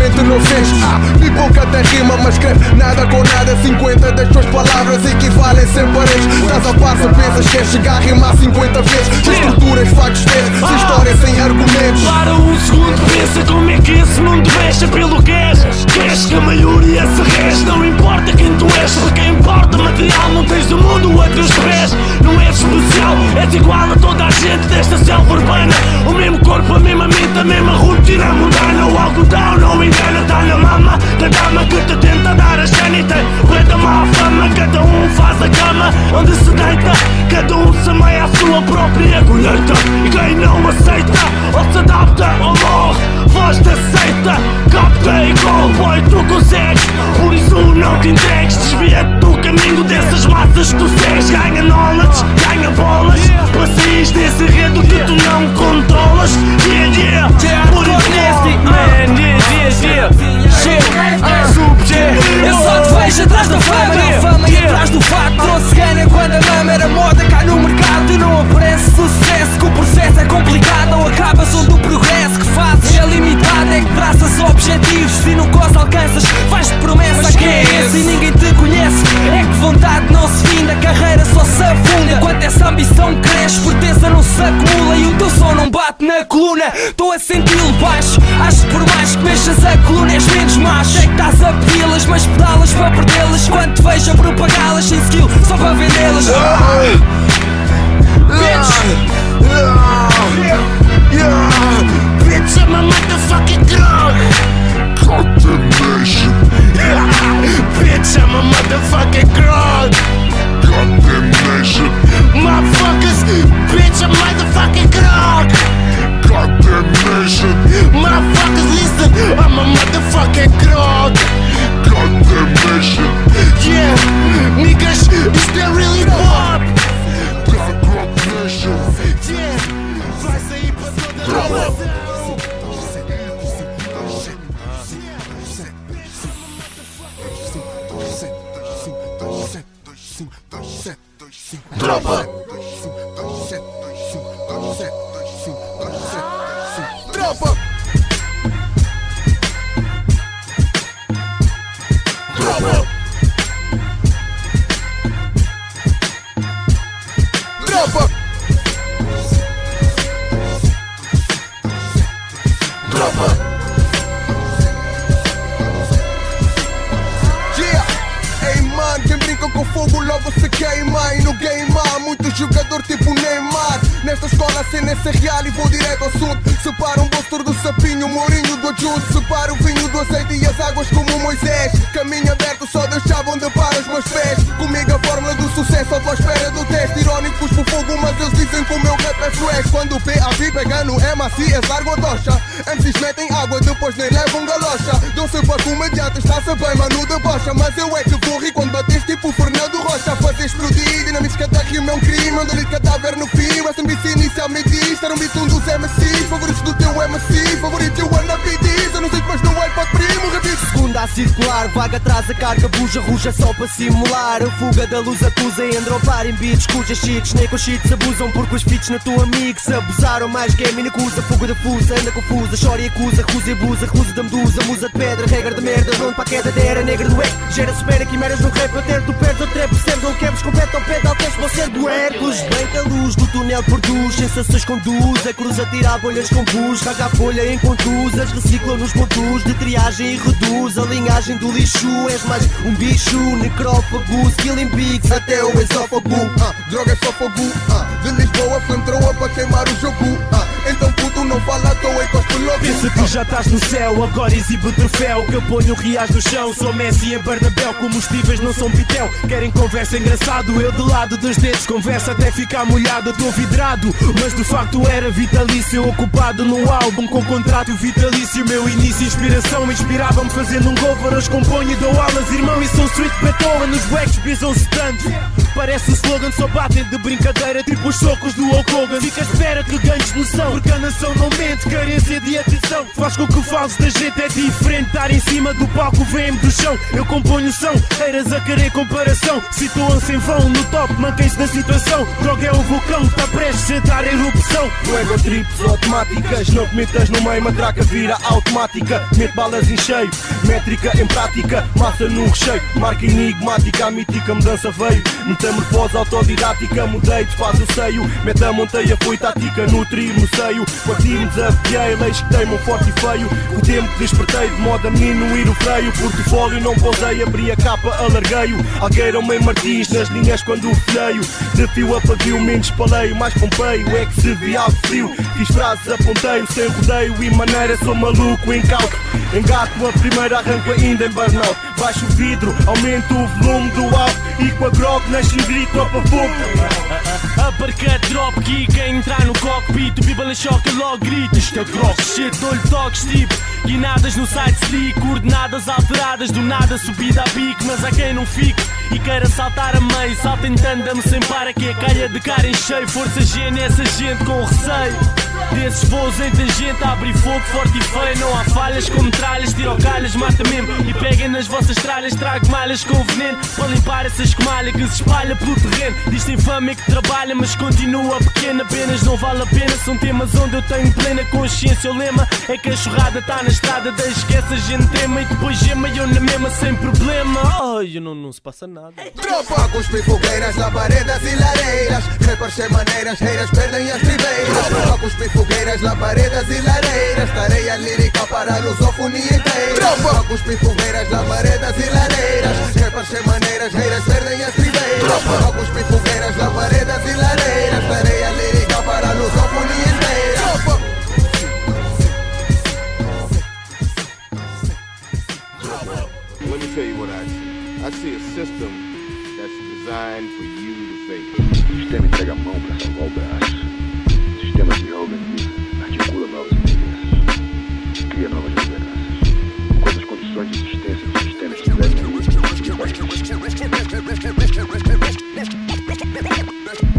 provavelmente não sentes Ah, pouca até rima mas escreve nada com nada. 50 das tuas palavras equivalem sem paredes. Estás a passo, pensas que é chegar a rimar 50 vezes. Sem estruturas, factos, teses, sem história, sem argumentos. Para um segundo, pensa como é que esse mundo mexe pelo que és. Queres que a maioria se rege Não importa quem tu és, porque importa material Não tens do mundo a teus pés. Não és especial, és igual a toda a gente desta selva urbana. O mesmo corpo, a mesma mente, a mesma rotina mundana. O algodão não engana, tá na mama Da dama que te tenta dar a sanita Preta má fama, cada um faz a cama Onde se deita, cada um semeia a sua própria colheita E quem não aceita, ou se adapta ou morre Voz da seita, capta e gol Boy, tu consegues, por isso não te entregues Desvia-te do caminho dessas massas que tu segues. Ganha knowledge, ganha bolas Para sair desse enredo que tu não controlas. Yeah, yeah, por isso man, yeah, yeah, yeah. Shit, sub, yeah Eu só te vejo atrás da fama Não fama e atrás do facto. Trouxe ganha quando a mama era moda cá no mercado E não aparece sucesso. Que o processo é complicado Ou acabas onde o progresso que fazes. É limitado É que traças objetivos Se nunca os alcanças. Vais de promessa que é esse E ninguém te conhece. É que vontade não se finda A carreira só se afunda. Enquanto essa ambição cresce Forteza não se acumula E o teu som não bate na coluna. Estou a senti-lo baixo Acho que por mais que mexas a coluna és menos macho. É que estás a pedi-las Mas pedalas para perdê-las Quando te vejo a propagá-las. Sem skill só para vendê-las. Bitch, I'm a motherfucking drug Condemnation Bitch, I'm a motherfucking drug *laughs* cujas cheats, nem com cheats abusam porque os feats na tua mix abusaram mais game e acusa, fuga da fusa, anda confusa, chora e acusa, recusa e abusa, recusa da medusa, musa de pedra, regra de merda, onde para a queda da era negra do eco, gera supera quimeras no rap, eu ter tu perdes, eu trepo, percebes, não quebres, compete ao pé de altes, vou ser do Hércules, bem que a luz do túnel produz, sensações conduz, a cruz a tirar bolhas com pus, caga a folha em contusas, recicla nos pontos de triagem e reduz a linhagem do lixo, és mais um bicho, necrófago, killing bigs até o esófago. Ah, droga é só fogo, ah, de Lisboa, flamethrower para queimar o jogo. Ah, então puto não fala à toa e cospe logo. Pensa que já estás no céu, agora exibe o troféu Que eu ponho reais no chão, sou Messi em Bernabéu Combustíveis não são pitel, querem conversa engraçado Eu de lado dos dedos, conversa até ficar molhado. Estou vidrado, mas de facto era vitalício. Ocupado num álbum com contrato vitalício. Meu início, inspiração, inspirava-me fazendo um cover. Hoje componho e dou aulas, irmão, e sou street Beethoven Os wax brisam-se tanto Parece o slogan, só batem de brincadeira Tipo os socos do Hulk Hogan. Fica à espera que ganhes noção Porque a nação não mente, carência de atenção. Faz com que o falso da gente é diferente Estar em cima do palco vem-me do chão. Eu componho som, eiras a querer comparação. Situam-se em vão no top, mantém-se na situação. Droga é o vulcão, está prestes a em erupção. Ego trips automáticas, não te metas no meio, matraca vira automática. Mete balas em cheio, métrica em prática, massa no recheio, marca enigmática, a mítica mudança veio. Metamorfose autodidática, mudei de espaço o seio, meta monteia foi tática, nutrir no seio. Parti-me, desafiei, leis que teimam forte e feio. O tempo despertei de modo a diminuir o freio. Portfólio não pousei, abri a capa, alarguei-o. Algueiro meio Martins nas linhas quando folheio. De fio a pavio, menos paleio, mais pompeio. É que se vi algo frio, fiz frases, apontei-o sem rodeio e maneira. Sou maluco, incauto. Engato a primeira, arranco ainda em burnout. Baixo o vidro, aumento o volume do alto. E com a grog nasce um grito para fogo. Uppercut, drop kick, a entrar no cockpit O people em choque, logo grito Isto é grog, shit, dou-lhe toques tipo Guinadas no side stick, coordenadas alteradas Do nada subida a pique, mas há quem não fique E queira saltar a meio, salta em tandem sem para Que é calha de cara em cheio, força G nessa gente com receio Desses voos em tangente, abre fogo forte e feio. Não há falhas com metralhas, tiro calhas, mata mesmo. E peguem nas vossas tralhas, trago malhas com veneno. Para limpar essa escumalha que se espalha pelo terreno. Diz tem fama e que trabalha, mas continua pequena. Apenas não vale a pena, são temas onde eu tenho plena consciência. O lema é que a churrada tá na estrada Deixa que essa gente trema. E depois gema E eu na mesma sem problema. Ai, não, não se passa nada. Tropa cuspir fogueiras, labaredas e lareiras. Rappers sem maneiras, reiras perdem as tribeiras cuspir fogueiras, labaredas e lareiras Tareia lírica para a lusofonia inteira. Tropa! Cuspir fogueiras, labaredas e lareiras Rappers sem maneiras, reiras perdem as tribeiras Tropa! Cuspir fogueiras, labaredas e lareiras Tareia lírica para a lusofonia inteira. Tropa! Let me tell you what I see. I see a system that's designed for you to fail. Sistema entrega a mão para salvar sistema se reorganiza, articula novas lideranças, cria novas lideranças. Quando as condições de existência do sistema estiverem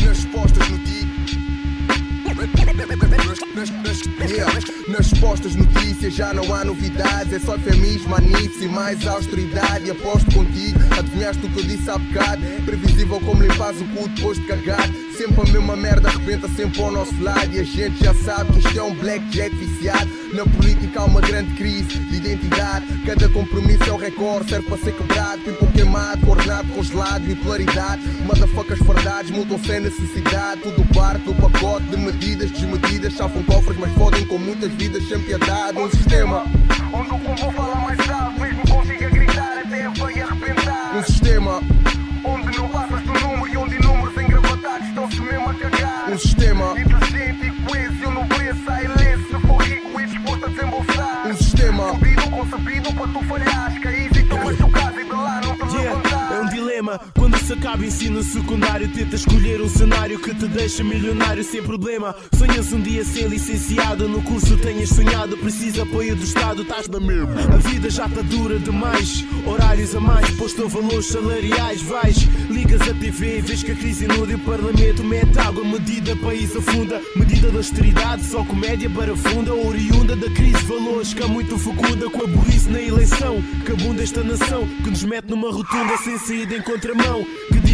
Nas postas no nas, postas notícias já não há novidades É só eufemismo, anifes e mais austeridade Aposto contigo, adivinhaste o que eu disse há bocado Previsível como limpas o cu depois de cagar Sempre a mesma merda arrebenta sempre ao nosso lado. E a gente já sabe que isto é um blackjack viciado. Na política há uma grande crise de identidade. Cada compromisso é um recorde, serve para ser quebrado. People queimado, coordenado, congelado, bipolaridade Motherfuckers fardados, multam sem necessidade. Tudo parte do pacote de medidas desmedidas. Chafam cofres, mas fodem com muitas vidas sem piedade. Um sistema onde o combo fala mais alto Mesmo consiga gritar até a veia arrebentar. Um sistema cagar Um curso acaba ensino secundário. Tenta escolher um cenário que te deixa milionário sem problema. Sonhas um dia ser licenciado. No curso tenhas sonhado, precisa apoio do Estado, estás na mesma. A vida já está dura demais. Horários a mais, posto a valores salariais. Vais, ligas a TV, vês que a crise inunda e o Parlamento mete água. Medida, país afunda. Medida da austeridade, só comédia para funda. Oriunda da crise, valores que é muito fecunda. Com a burrice na eleição, que abunda esta nação. Que nos mete numa rotunda sem saída em contramão.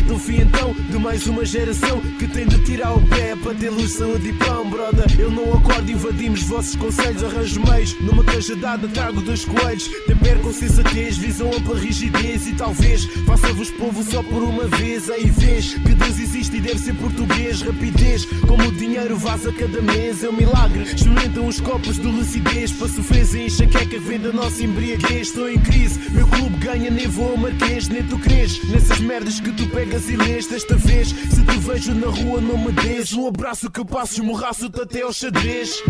Que dita o fim então de mais uma geração que tem de tirar o pé para ter luz, saúde e pão, brother. Eu não acordo, invadimos vossos conselhos, arranjo meios. Numa cajadada trago dois coelhos. Tempero com sensatez, visão ampla rigidez e talvez faça-vos povo só por uma vez. Aí vês que Deus existe e deve ser português. Rapidez, como o dinheiro vaza cada mês, é um milagre. Experimentam os copos de lucidez para sofreres em enxaqueca que vem da nossa embriaguez. Estou em crise, meu clube ganha, nem vou ao marquês, nem tu crês nessas merdas que tu pegas lês. Desta vez, se te vejo na rua, não me des um abraço que passo, esmorraço-te até ao xadrez.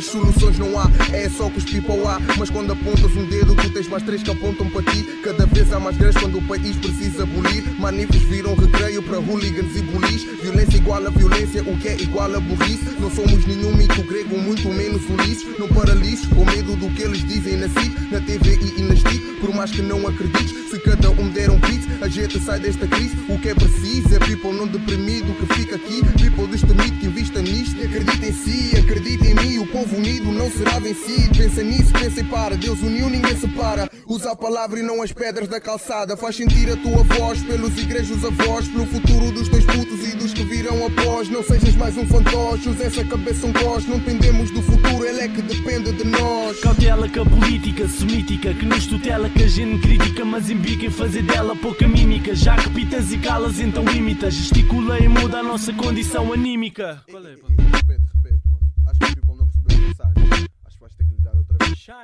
Mas soluções não há, é só que os people há Mas quando apontas um dedo tu tens mais três que apontam para ti. Cada vez há mais grãs quando o país precisa abolir. Manifes viram recreio para hooligans e bullies Violência igual a violência, o que é igual a burrice. Não somos nenhum mito grego, muito menos Ulisses. Não paralises com medo do que eles dizem na Na TV e na STIC, por mais que não acredites Se cada um der um pit, a gente sai desta crise. O que é preciso é people não deprimido que fica aqui. People destemido que invista nisto. Acredita em si Acredita em mim, o povo unido não será vencido. Pensa nisso, pensa e para, Deus uniu, ninguém separa Usa a palavra e não as pedras da calçada. Faz sentir a tua voz pelos igrejos avós Pelo futuro dos teus putos e dos que virão após. Não sejas mais um fantoche, usa essa cabeça um cos. Não dependemos do futuro, ele é que depende de nós. Cautela com a política semítica que nos tutela, que a gente critica, mas embica em fazer dela pouca mímica. Já que pitas e calas, então limita, gesticula e muda a nossa condição anímica.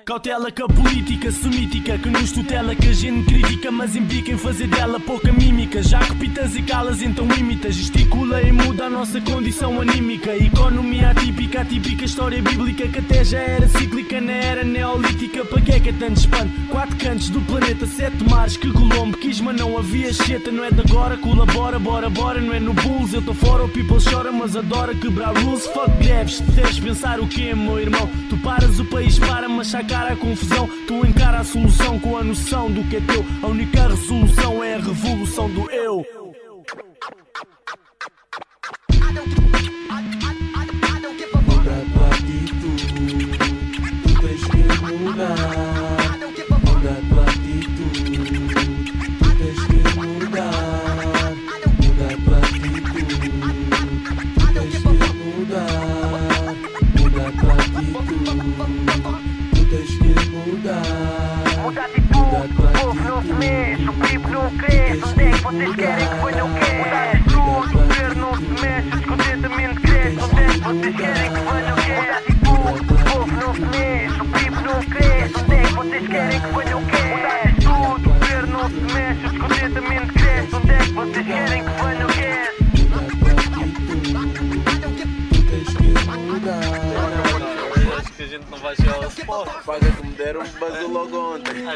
Cautela com a política semítica que nos tutela, que a gente critica, mas embica em fazer dela pouca mímica. Já que pitas e calas, então imita, gesticula e muda a nossa condição anímica. Economia atípica, atípica história bíblica que até já era cíclica na era neolítica. Para que é que é tanto espanto? Quatro cantos do planeta, sete mares, que Colombo quis, mas não havia cheta. Não é de agora, colabora, bora, bora. Não é no Bulls, eu tô fora, o people chora, mas adora quebrar rules. Fuck greves, deves pensar o quê, meu irmão? Tu paras, o país para, mas sacar a confusão. Tu encara a solução com a noção do que é teu. A única resolução é a revolução do eu. Onde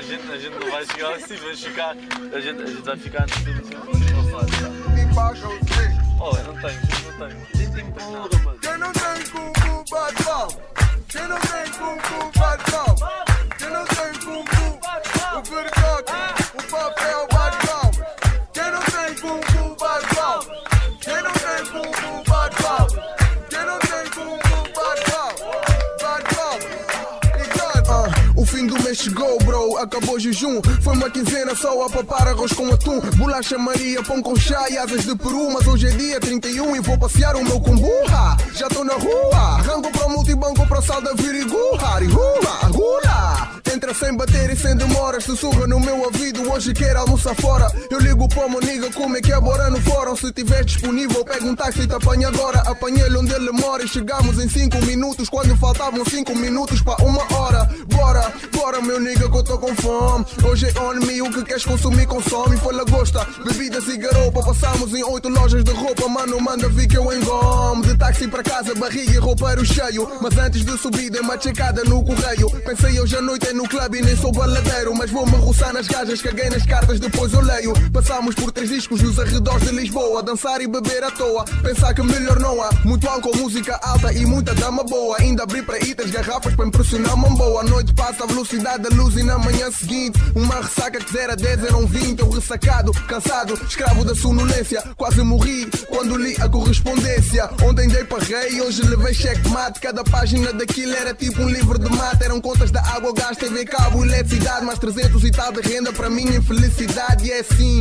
A gente, a gente não vai chegar assim, vamos ficar. A gente, a gente vai ficar no estilo assim. Oh, eu não tenho, eu não tenho. Nem tenho para nada, não cumbu, bate palma. Quem não tem bate palma. Quem não tem cumbu, o acabou o jejum. Foi uma quinzena só a papar arroz com atum. Bolacha Maria, pão com chá e asas de peru. Mas hoje é dia 31 e vou passear o meu comburra. Já tô na rua, rango para o multibanco para sal da Virigurra. Rula, rula. Entra sem bater e sem demoras. Sussurra no meu ouvido, hoje quero almoçar fora. Eu ligo para meu nigga, como é que é bora no fórum? Se tiver disponível, pega um táxi e te apanha agora. Apanhei-lhe onde ele mora e chegamos em 5 minutos. Quando faltavam 5 minutos para uma hora. Bora, bora, meu nigga, que eu tô com fome. Hoje é on me, o que queres consumir, consome. Foi lagosta, bebidas e garopa. Passamos em 8 lojas de roupa, mano, manda vir que eu engome. De táxi para casa, barriga e roupeiro cheio. Mas antes de subir, dei uma checada no correio. Pensei hoje à noite é no clube e nem sou baladeiro. Mas vou-me roçar nas gajas, caguei nas cartas, depois eu leio. Passámos por três discos nos arredores de Lisboa. Dançar e beber à toa. Pensar que melhor não há. Muito álcool, música alta e muita dama boa. Ainda abri para itas garrafas para impressionar uma boa. A noite passa a velocidade da luz e na manhã seguinte. Uma ressaca que 0 a 10 eram 20. Eu ressacado, cansado, escravo da sonolência. Quase morri quando li a correspondência. Ontem dei para rei, hoje levei cheque mate. Cada página daquilo era tipo um livro de mate. Eram contas da água, gás, TV, cabo, eletricidade. Mais 300 e tal de renda para minha infelicidade. E é assim.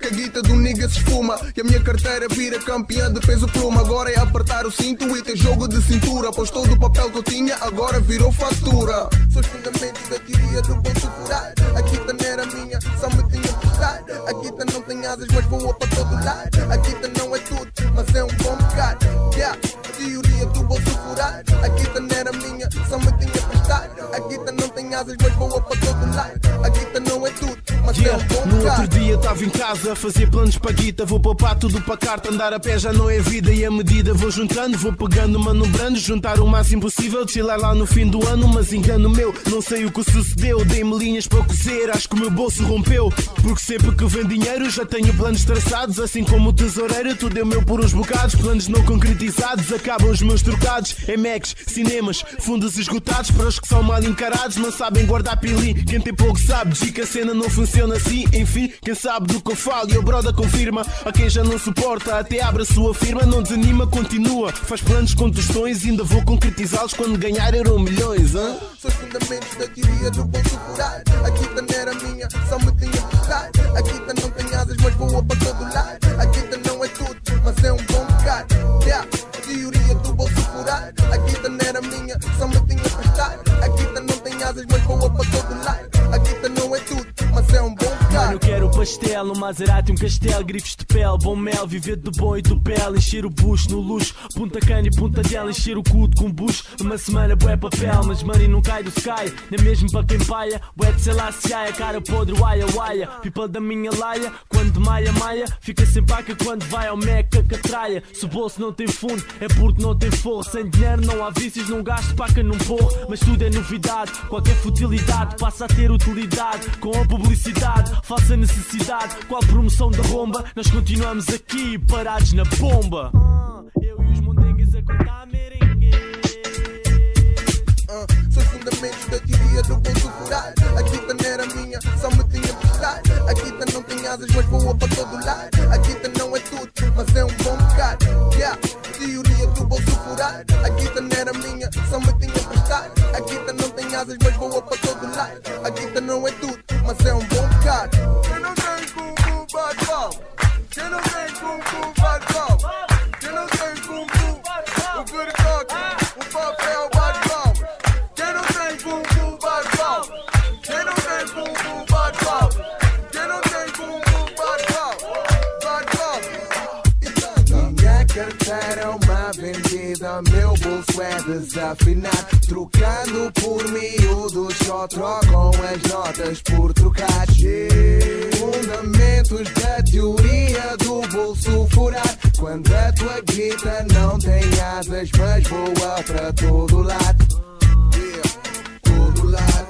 Que a guita do nigga se esfuma E a minha carteira vira campeã de peso pluma Agora é apertar o cinto e ter jogo de cintura Pois todo o papel que eu tinha agora virou fatura São os fundamentos da teoria do ponto furar A guita não era minha, só me tinha emprestado A guita não tem asas mas voa para todo lado A guita não é tudo, mas é um bom bocado Yeah, a teoria do bolso furar A guita não era minha, só me tinha emprestado A guita não tem asas mas voa para todo lado. A guita não é tudo, mas é Yeah, um bom No outro dia estava em casa a fazer planos para guita. Vou poupar tudo para carta, andar a pé já não é vida. E a medida vou juntando, vou pegando, manobrando Juntar o máximo possível, chilar lá no fim do ano. Mas engano meu, não sei o que sucedeu. Dei-me linhas para cozer, acho que o meu bolso rompeu. Porque sempre que vem dinheiro já tenho planos traçados. Assim como o tesoureiro, tudo é meu por uns bocados. Planos não concretizados, acabam os meus trocados. Em Macs, cinemas, fundos esgotados. Para os que são mal encarados, não sabem guardar pili Quem tem pouco sabe, diz que a cena não funciona assim. Enfim, quem sabe do que eu falo e o broda confirma. A quem já não suporta, até abre a sua firma Não desanima, continua, faz planos com tostões Ainda vou concretizá-los. Quando ganhar euro milhões hã? São os fundamentos da teoria do bolso furar A guita não era minha, só me tinha emprestado A guita não tem asas, mas voa para todo lado. A guita não é tudo, mas é um bom bocado. Yeah, teoria do bolso furar A guita não era minha, só me mas voa para todo lado A guita não é tudo, mas é um bom Mano, eu quero pastel, um Maserati, um castelo, grifes de pele, bom mel, viver de bom e do pele, encher o bucho no luxo, punta cana e punta dela, encher o cudo com bucho, uma semana bué papel, mas money não cai do sky, nem mesmo para quem paia, bué de sei lá se ai, a cara podre, uaia, uaia, people da minha laia, quando maia, maia, fica sem paca quando vai ao meca, catraia, se o bolso não tem fundo, é porque não tem forro, sem dinheiro não há vícios, não gasto paca num porro, mas tudo é novidade, qualquer futilidade passa a ter utilidade, com a publicidade, falsa necessidade, qual promoção da bomba, nós continuamos aqui parados na bomba. Eu e os mondengues a contar merengue. Ah, São os fundamentos da teoria do bolso furar A guita não era minha, só me tinha emprestado A guita não tem asas, mas voa para todo lado. A guita não é tudo, mas é um bom bocado. Yeah, a teoria do bolso furar A guita não era minha, só me tinha emprestado A guita não tem asas, mas voa para todo lado. A guita não é tudo, mas é um bom bocado carteira é uma vendida, meu bolso é desafinado. Trocando por miúdos, só trocam as notas por trocados. Fundamentos da teoria do bolso furado. Quando a tua guita não tem asas, mas voa para todo lado. Todo lado,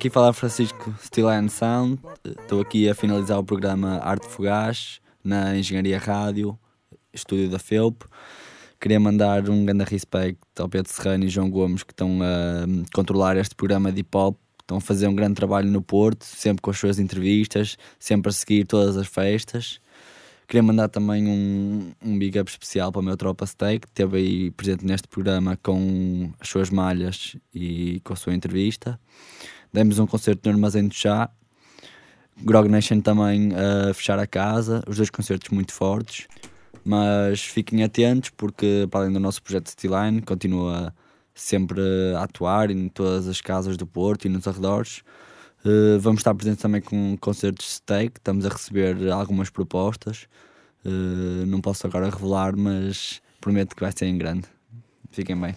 Daqui fala Francisco Steel and Sound. Estou aqui a finalizar o programa Arte Fugaz na Engenharia Rádio, estúdio da Felp. Queria mandar um grande respeito ao Pedro Serrano e João Gomes que estão a controlar este programa de hip hop. estão a fazer um grande trabalho no Porto, sempre com as suas entrevistas, sempre a seguir todas as festas. Queria mandar também um, um big up especial para o meu Tropa Steak, que esteve aí presente neste programa com as suas malhas e com a sua entrevista. Demos um concerto no Armazém do Chá, Grog Nation também a fechar a casa, os dois concertos muito fortes, mas fiquem atentos porque para além do nosso projeto Steeline continua sempre a atuar em todas as casas do Porto e nos arredores. Eh, vamos estar presentes também com concertos de steak, estamos a receber algumas propostas. Eh, não posso agora revelar, mas prometo que vai ser em grande. Fiquem bem.